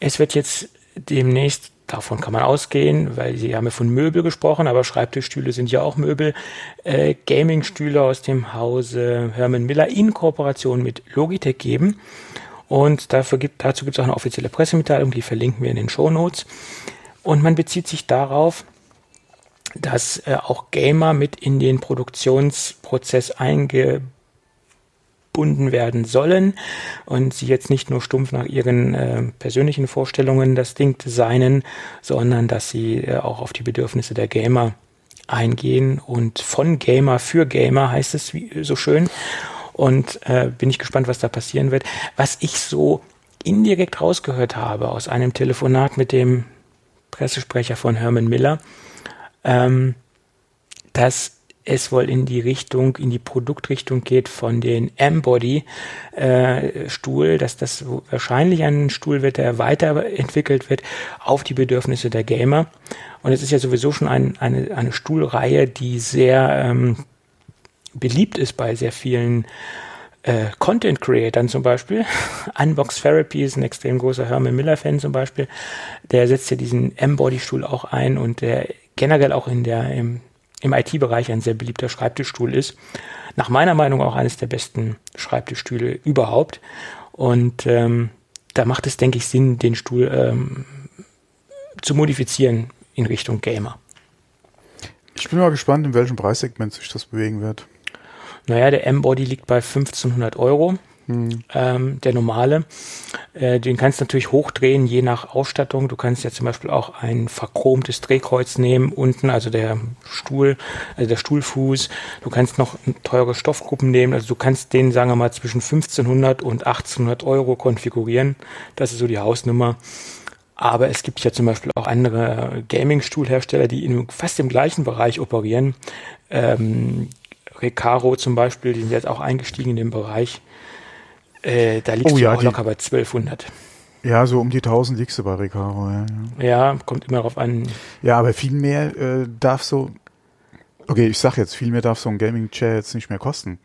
Es wird jetzt demnächst Davon kann man ausgehen, weil Sie haben ja von Möbel gesprochen, aber Schreibtischstühle sind ja auch Möbel. Äh, Gamingstühle aus dem Hause Herman Miller in Kooperation mit Logitech geben. Und dafür gibt, dazu gibt es auch eine offizielle Pressemitteilung, die verlinken wir in den Show Notes. Und man bezieht sich darauf, dass äh, auch Gamer mit in den Produktionsprozess eingebunden gebunden werden sollen und sie jetzt nicht nur stumpf nach ihren äh, persönlichen Vorstellungen das Ding designen, sondern dass sie äh, auch auf die Bedürfnisse der Gamer eingehen und von Gamer für Gamer heißt es wie, so schön und äh, bin ich gespannt, was da passieren wird. Was ich so indirekt rausgehört habe aus einem Telefonat mit dem Pressesprecher von Herman Miller, ähm, dass es wohl in die Richtung, in die Produktrichtung geht von den M-Body-Stuhl, äh, dass das wahrscheinlich ein Stuhl wird, der weiterentwickelt wird auf die Bedürfnisse der Gamer. Und es ist ja sowieso schon ein, eine, eine Stuhlreihe, die sehr ähm, beliebt ist bei sehr vielen äh, Content Creatern zum Beispiel. Unbox Therapy ist ein extrem großer Herman Miller Fan zum Beispiel. Der setzt ja diesen M-Body-Stuhl auch ein und der generell auch in der im im IT-Bereich ein sehr beliebter Schreibtischstuhl ist. Nach meiner Meinung auch eines der besten Schreibtischstühle überhaupt. Und ähm, da macht es, denke ich, Sinn, den Stuhl ähm, zu modifizieren in Richtung Gamer. Ich bin mal gespannt, in welchem Preissegment sich das bewegen wird. Naja, der M-Body liegt bei 1500 Euro. Hm. Ähm, der normale. Äh, den kannst du natürlich hochdrehen, je nach Ausstattung. Du kannst ja zum Beispiel auch ein verchromtes Drehkreuz nehmen, unten, also der Stuhl, also der Stuhlfuß. Du kannst noch teure Stoffgruppen nehmen. Also du kannst den, sagen wir mal, zwischen 1500 und 1800 Euro konfigurieren. Das ist so die Hausnummer. Aber es gibt ja zum Beispiel auch andere Gaming-Stuhlhersteller, die in fast im gleichen Bereich operieren. Ähm, Recaro zum Beispiel, die sind jetzt auch eingestiegen in den Bereich. Äh, da liegt oh, ja, auch locker bei 1200. Ja, so um die 1000 liegst du bei Recaro. Ja, ja. ja kommt immer darauf an. Ja, aber viel mehr äh, darf so, okay, ich sag jetzt, viel mehr darf so ein Gaming-Chair jetzt nicht mehr kosten.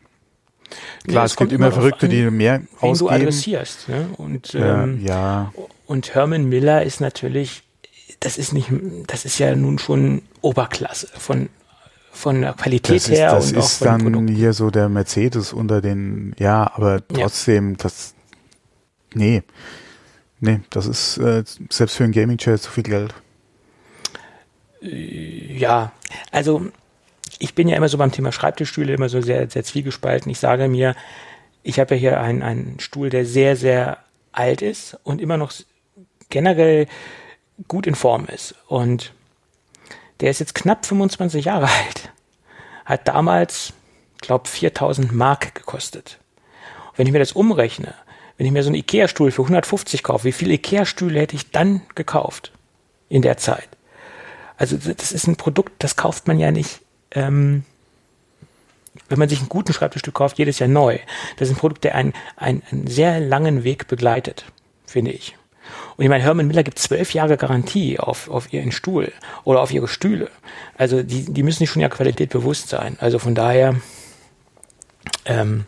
Klar, ja, es gibt immer Verrückte, an, die mehr ausgeben. du adressierst. Ne? Und, ähm, ja. und Herman Miller ist natürlich, das ist nicht, das ist ja nun schon Oberklasse von von der Qualität das ist, her. Das und ist dann Produkt. hier so der Mercedes unter den, ja, aber trotzdem, ja. das, nee, nee, das ist äh, selbst für ein Gaming-Chair zu viel Geld. Ja, also ich bin ja immer so beim Thema Schreibtischstühle immer so sehr, sehr zwiegespalten. Ich sage mir, ich habe ja hier einen, einen Stuhl, der sehr, sehr alt ist und immer noch generell gut in Form ist. Und der ist jetzt knapp 25 Jahre alt. Hat damals, glaube 4000 Mark gekostet. Und wenn ich mir das umrechne, wenn ich mir so einen Ikea-Stuhl für 150 kaufe, wie viele Ikea-Stühle hätte ich dann gekauft in der Zeit? Also das ist ein Produkt, das kauft man ja nicht, ähm, wenn man sich einen guten Schreibtischstuhl kauft, jedes Jahr neu. Das ist ein Produkt, der einen, einen, einen sehr langen Weg begleitet, finde ich. Und ich meine, Herman Miller gibt zwölf Jahre Garantie auf, auf ihren Stuhl oder auf ihre Stühle. Also die, die müssen sich schon ihrer Qualität bewusst sein. Also von daher, ähm,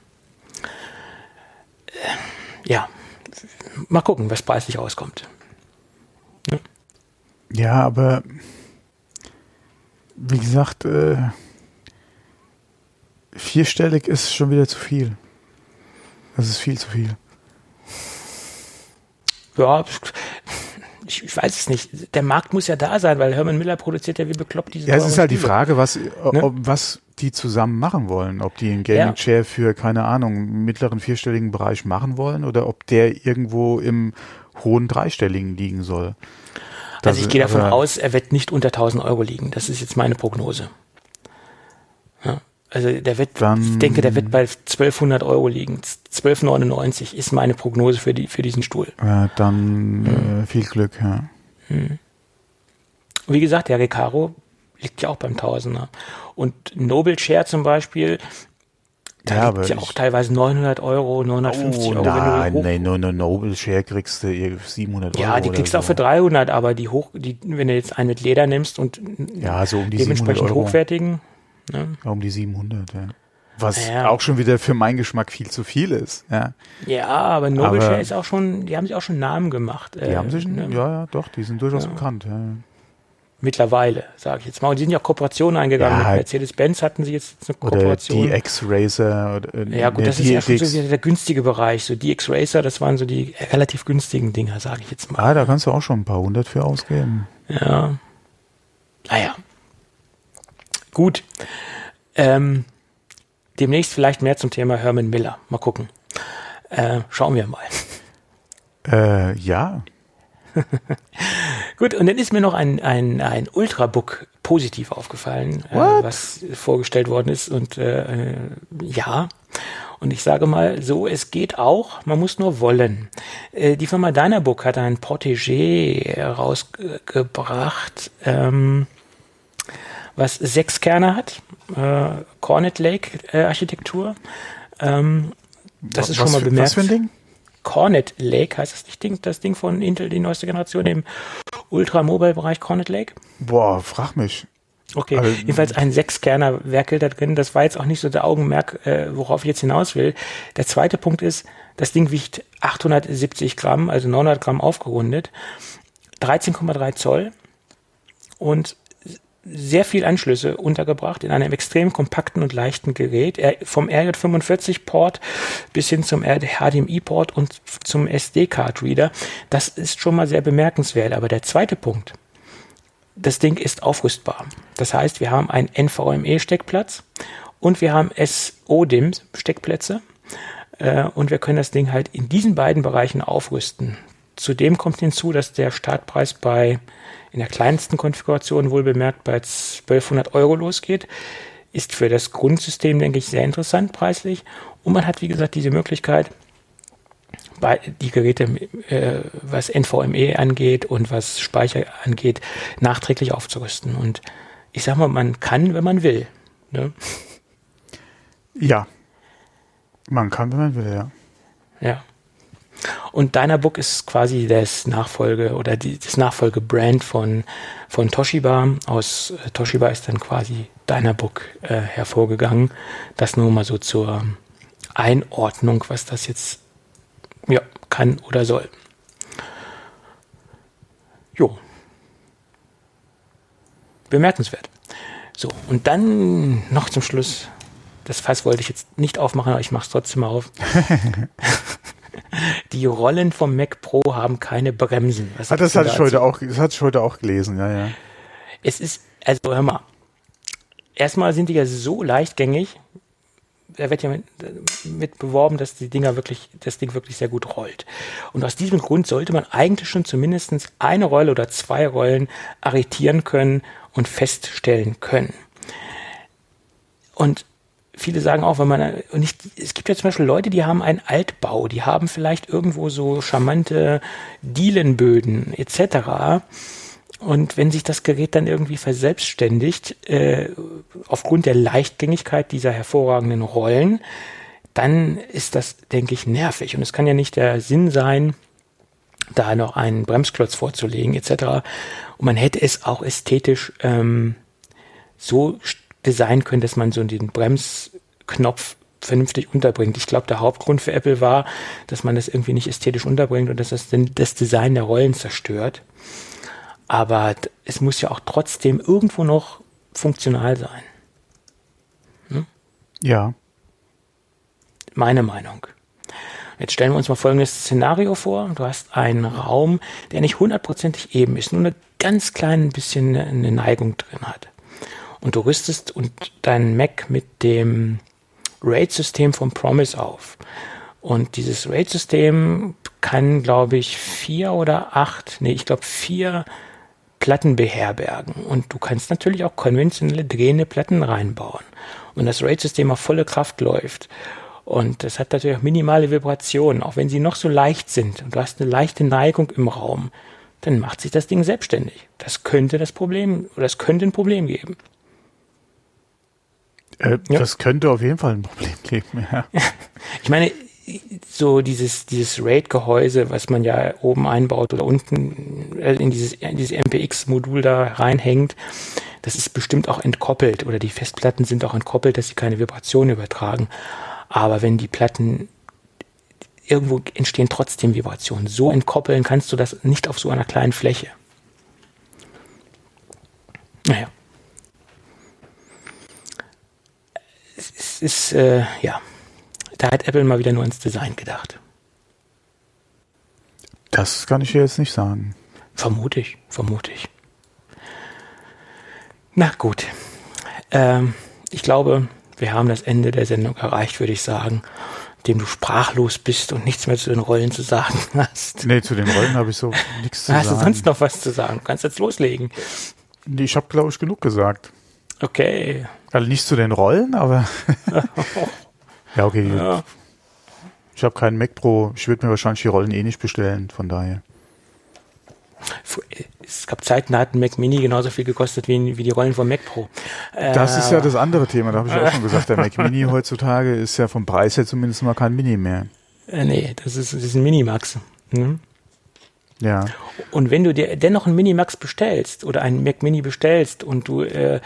äh, ja, mal gucken, was preislich rauskommt. Ja, ja aber wie gesagt, äh, vierstellig ist schon wieder zu viel. Das ist viel zu viel ja, ich, ich, weiß es nicht. Der Markt muss ja da sein, weil Herman Miller produziert ja wie bekloppt diese Ja, es ist halt Spiele. die Frage, was, ne? ob, was die zusammen machen wollen. Ob die einen Gaming Chair ja. für, keine Ahnung, mittleren vierstelligen Bereich machen wollen oder ob der irgendwo im hohen dreistelligen liegen soll. Das also ich gehe davon aus, er wird nicht unter 1000 Euro liegen. Das ist jetzt meine Prognose. Also der wird, dann, ich denke, der wird bei 1200 Euro liegen. 1299 ist meine Prognose für, die, für diesen Stuhl. Ja, dann hm. äh, viel Glück, ja. Hm. Wie gesagt, der Recaro liegt ja auch beim Tausender. Und Noble Share zum Beispiel, da ja, liegt ja auch teilweise 900 Euro, 950 oh, Euro. Nein, nein, no, no, Noble Share kriegst du 700 Euro. Ja, die kriegst du so. auch für 300, aber die hoch, die, wenn du jetzt einen mit Leder nimmst und ja, so um die dementsprechend hochwertigen, Ne? Um die 700, ja. Was ja. auch schon wieder für meinen Geschmack viel zu viel ist. Ja, ja aber Noble ist auch schon, die haben sich auch schon Namen gemacht. Die äh, haben sich, ne? ja, ja, doch, die sind durchaus ja. bekannt. Ja. Mittlerweile, sage ich jetzt mal. Und die sind ja Kooperationen eingegangen. Ja, Mit Mercedes-Benz hatten sie jetzt eine Kooperation. Oder die X-Racer. Äh, ja gut, das ist ja schon so wieder der günstige Bereich. So die X-Racer, das waren so die relativ günstigen Dinger, sage ich jetzt mal. Ah, da kannst du auch schon ein paar hundert für ausgeben. Ja. Naja. Gut. Ähm, demnächst vielleicht mehr zum Thema Herman Miller. Mal gucken. Äh, schauen wir mal. Äh, ja. Gut, und dann ist mir noch ein, ein, ein Ultrabook positiv aufgefallen, äh, was vorgestellt worden ist. Und äh, ja, und ich sage mal so, es geht auch, man muss nur wollen. Äh, die Firma Dynabook hat ein Protégé rausgebracht. Ähm, was sechs Kerne hat, äh, Cornet Lake äh, Architektur. Ähm, das was, ist schon mal bemerkt. Was für ein Ding? Cornet Lake heißt das nicht Ding, das Ding von Intel, die neueste Generation im Ultra-Mobile-Bereich Cornet Lake? Boah, frag mich. Okay, also, jedenfalls ein Sechskerner Werkel da drin. Das war jetzt auch nicht so der Augenmerk, äh, worauf ich jetzt hinaus will. Der zweite Punkt ist, das Ding wiegt 870 Gramm, also 900 Gramm aufgerundet, 13,3 Zoll und sehr viel Anschlüsse untergebracht in einem extrem kompakten und leichten Gerät, vom RJ45-Port bis hin zum HDMI-Port und zum SD-Card-Reader. Das ist schon mal sehr bemerkenswert. Aber der zweite Punkt, das Ding ist aufrüstbar. Das heißt, wir haben einen NVMe-Steckplatz und wir haben SODIMM-Steckplätze äh, und wir können das Ding halt in diesen beiden Bereichen aufrüsten. Zudem kommt hinzu, dass der Startpreis bei in der kleinsten Konfiguration wohl bemerkt bei 1200 Euro losgeht. Ist für das Grundsystem, denke ich, sehr interessant preislich. Und man hat, wie gesagt, diese Möglichkeit, die Geräte, äh, was NVMe angeht und was Speicher angeht, nachträglich aufzurüsten. Und ich sag mal, man kann, wenn man will. Ne? Ja. Man kann, wenn man will, ja. Ja. Und Dynabook ist quasi das Nachfolge oder die, das Nachfolgebrand von, von Toshiba. Aus äh, Toshiba ist dann quasi Dynabook äh, hervorgegangen. Das nur mal so zur Einordnung, was das jetzt ja, kann oder soll. Jo. Bemerkenswert. So, und dann noch zum Schluss. Das Fass wollte ich jetzt nicht aufmachen, aber ich mache es trotzdem mal auf. Die Rollen vom Mac Pro haben keine Bremsen. Was ah, das hatte ich heute auch, das hatte ich heute auch gelesen, ja, ja. Es ist, also hör mal. Erstmal sind die ja so leichtgängig. Da wird ja mit, mit beworben, dass die Dinger wirklich, das Ding wirklich sehr gut rollt. Und aus diesem Grund sollte man eigentlich schon zumindest eine Rolle oder zwei Rollen arretieren können und feststellen können. Und viele sagen auch, wenn man, und ich, es gibt ja zum Beispiel Leute, die haben einen Altbau, die haben vielleicht irgendwo so charmante Dielenböden etc. Und wenn sich das Gerät dann irgendwie verselbstständigt, äh, aufgrund der Leichtgängigkeit dieser hervorragenden Rollen, dann ist das, denke ich, nervig. Und es kann ja nicht der Sinn sein, da noch einen Bremsklotz vorzulegen etc. Und man hätte es auch ästhetisch ähm, so designen können, dass man so den Bremsknopf vernünftig unterbringt. Ich glaube, der Hauptgrund für Apple war, dass man das irgendwie nicht ästhetisch unterbringt und dass das das Design der Rollen zerstört. Aber es muss ja auch trotzdem irgendwo noch funktional sein. Hm? Ja. Meine Meinung. Jetzt stellen wir uns mal folgendes Szenario vor. Du hast einen Raum, der nicht hundertprozentig eben ist, nur ein ganz klein bisschen eine Neigung drin hat und du rüstest und dein Mac mit dem RAID-System von Promise auf. Und dieses RAID-System kann, glaube ich, vier oder acht, nee, ich glaube vier Platten beherbergen. Und du kannst natürlich auch konventionelle drehende Platten reinbauen. Und das RAID-System auf volle Kraft läuft. Und das hat natürlich auch minimale Vibrationen, auch wenn sie noch so leicht sind. Und du hast eine leichte Neigung im Raum, dann macht sich das Ding selbstständig. Das könnte das Problem, oder das könnte ein Problem geben. Äh, ja. Das könnte auf jeden Fall ein Problem geben, ja. Ich meine, so dieses, dieses RAID-Gehäuse, was man ja oben einbaut oder unten äh, in dieses, in dieses MPX-Modul da reinhängt, das ist bestimmt auch entkoppelt oder die Festplatten sind auch entkoppelt, dass sie keine Vibrationen übertragen. Aber wenn die Platten irgendwo entstehen trotzdem Vibrationen. So entkoppeln kannst du das nicht auf so einer kleinen Fläche. Naja. Es ist, äh, ja, da hat Apple mal wieder nur ins Design gedacht. Das kann ich dir jetzt nicht sagen. Vermute ich, vermute ich. Na gut. Ähm, ich glaube, wir haben das Ende der Sendung erreicht, würde ich sagen, dem du sprachlos bist und nichts mehr zu den Rollen zu sagen hast. Nee, zu den Rollen habe ich so nichts zu hast sagen. Hast du sonst noch was zu sagen? Du kannst jetzt loslegen. Ich habe, glaube ich, genug gesagt. Okay. Also nicht zu den Rollen, aber. ja, okay. Ja. Ich habe keinen Mac Pro. Ich würde mir wahrscheinlich die Rollen eh nicht bestellen, von daher. Es gab Zeiten, da hat ein Mac Mini genauso viel gekostet wie, wie die Rollen vom Mac Pro. Das äh, ist ja das andere Thema, da habe ich auch schon gesagt. Der Mac Mini heutzutage ist ja vom Preis her zumindest mal kein Mini mehr. Äh, nee, das ist, das ist ein Minimax. Hm? Ja. Und wenn du dir dennoch einen Minimax bestellst oder einen Mac Mini bestellst und du äh,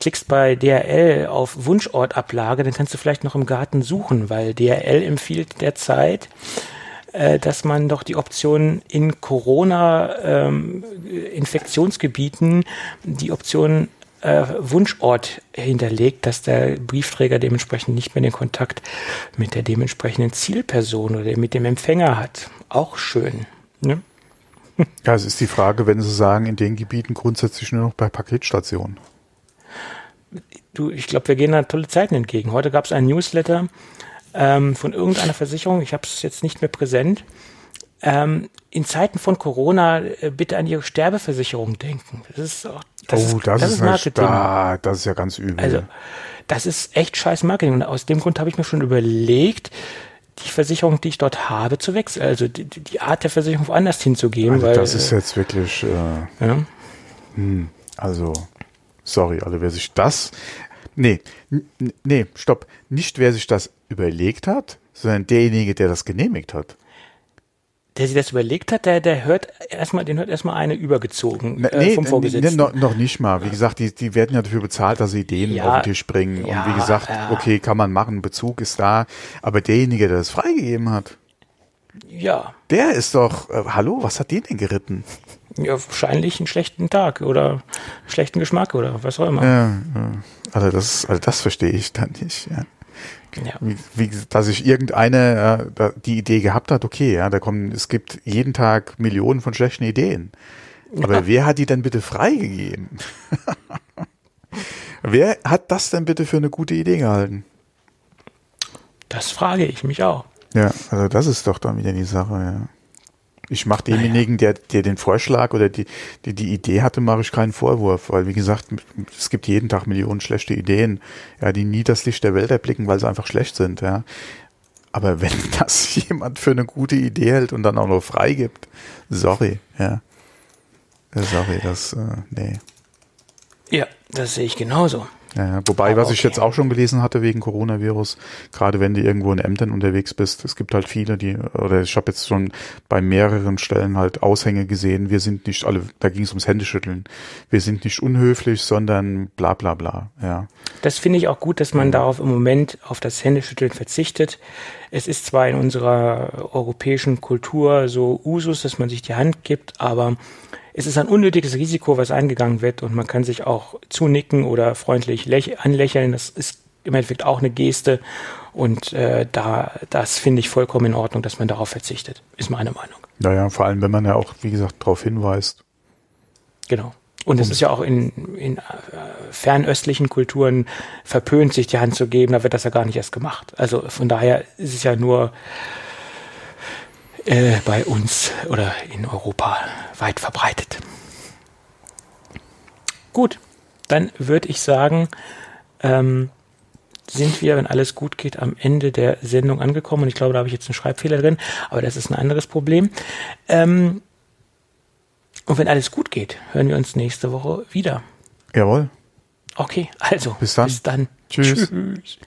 klickst bei DRL auf Wunschortablage, dann kannst du vielleicht noch im Garten suchen, weil DRL empfiehlt derzeit, äh, dass man doch die Option in Corona-Infektionsgebieten ähm, die Option äh, Wunschort hinterlegt, dass der Briefträger dementsprechend nicht mehr den Kontakt mit der dementsprechenden Zielperson oder mit dem Empfänger hat. Auch schön. Ne? Ja, es ist die Frage, wenn Sie sagen, in den Gebieten grundsätzlich nur noch bei Paketstationen. Du, ich glaube, wir gehen da tolle Zeiten entgegen. Heute gab es einen Newsletter ähm, von irgendeiner Versicherung, ich habe es jetzt nicht mehr präsent. Ähm, in Zeiten von Corona äh, bitte an Ihre Sterbeversicherung denken. Das ist auch, das oh, ist, das, das ist, Marketing. Da, das ist ja ganz übel. Also, das ist echt scheiß Marketing. Und aus dem Grund habe ich mir schon überlegt, die Versicherung, die ich dort habe, zu wechseln. Also die, die Art der Versicherung woanders hinzugehen. Also weil, das ist jetzt wirklich, äh, ja. hm, also, sorry, also wer sich das, nee, nee, stopp, nicht wer sich das überlegt hat, sondern derjenige, der das genehmigt hat der sich das überlegt hat, der, der hört erstmal, den hört erstmal eine übergezogen äh, nee, vom Vorgesetzten. Nee, noch, noch nicht mal. Wie gesagt, die, die werden ja dafür bezahlt, dass sie Ideen ja, auf den Tisch bringen. Ja, und wie gesagt, ja. okay, kann man machen, Bezug ist da. Aber derjenige, der das freigegeben hat, ja. Der ist doch, äh, hallo, was hat den denn geritten? Ja, wahrscheinlich einen schlechten Tag oder schlechten Geschmack oder was auch immer. Ja, also das, also das verstehe ich dann nicht. Ja. Ja. Wie, wie, dass ich irgendeine äh, die Idee gehabt hat, okay, ja, da kommen, es gibt jeden Tag Millionen von schlechten Ideen. Aber ja. wer hat die denn bitte freigegeben? wer hat das denn bitte für eine gute Idee gehalten? Das frage ich mich auch. Ja, also das ist doch dann wieder die Sache, ja. Ich mache demjenigen, der, der den Vorschlag oder die, die, die Idee hatte, mache ich keinen Vorwurf, weil wie gesagt, es gibt jeden Tag Millionen schlechte Ideen, ja, die nie das Licht der Welt erblicken, weil sie einfach schlecht sind, ja. Aber wenn das jemand für eine gute Idee hält und dann auch noch freigibt, sorry, ja. Sorry, das, äh, nee. Ja, das sehe ich genauso. Ja, wobei, Aber was okay. ich jetzt auch schon gelesen hatte wegen Coronavirus, gerade wenn du irgendwo in Ämtern unterwegs bist, es gibt halt viele, die, oder ich habe jetzt schon bei mehreren Stellen halt Aushänge gesehen, wir sind nicht alle, da ging es ums Händeschütteln, wir sind nicht unhöflich, sondern bla bla bla, ja. Das finde ich auch gut, dass man darauf im Moment auf das Händeschütteln verzichtet. Es ist zwar in unserer europäischen Kultur so Usus, dass man sich die Hand gibt, aber es ist ein unnötiges Risiko, was eingegangen wird und man kann sich auch zunicken oder freundlich anlächeln. Das ist im Endeffekt auch eine Geste und äh, da das finde ich vollkommen in Ordnung, dass man darauf verzichtet, ist meine Meinung. Naja, vor allem, wenn man ja auch, wie gesagt, darauf hinweist. Genau. Und es ist ja auch in, in äh, fernöstlichen Kulturen verpönt, sich die Hand zu geben, da wird das ja gar nicht erst gemacht. Also von daher ist es ja nur äh, bei uns oder in Europa weit verbreitet. Gut, dann würde ich sagen, ähm, sind wir, wenn alles gut geht, am Ende der Sendung angekommen. Und ich glaube, da habe ich jetzt einen Schreibfehler drin, aber das ist ein anderes Problem. Ähm, und wenn alles gut geht, hören wir uns nächste Woche wieder. Jawohl. Okay, also bis dann. Bis dann. Tschüss. Tschüss.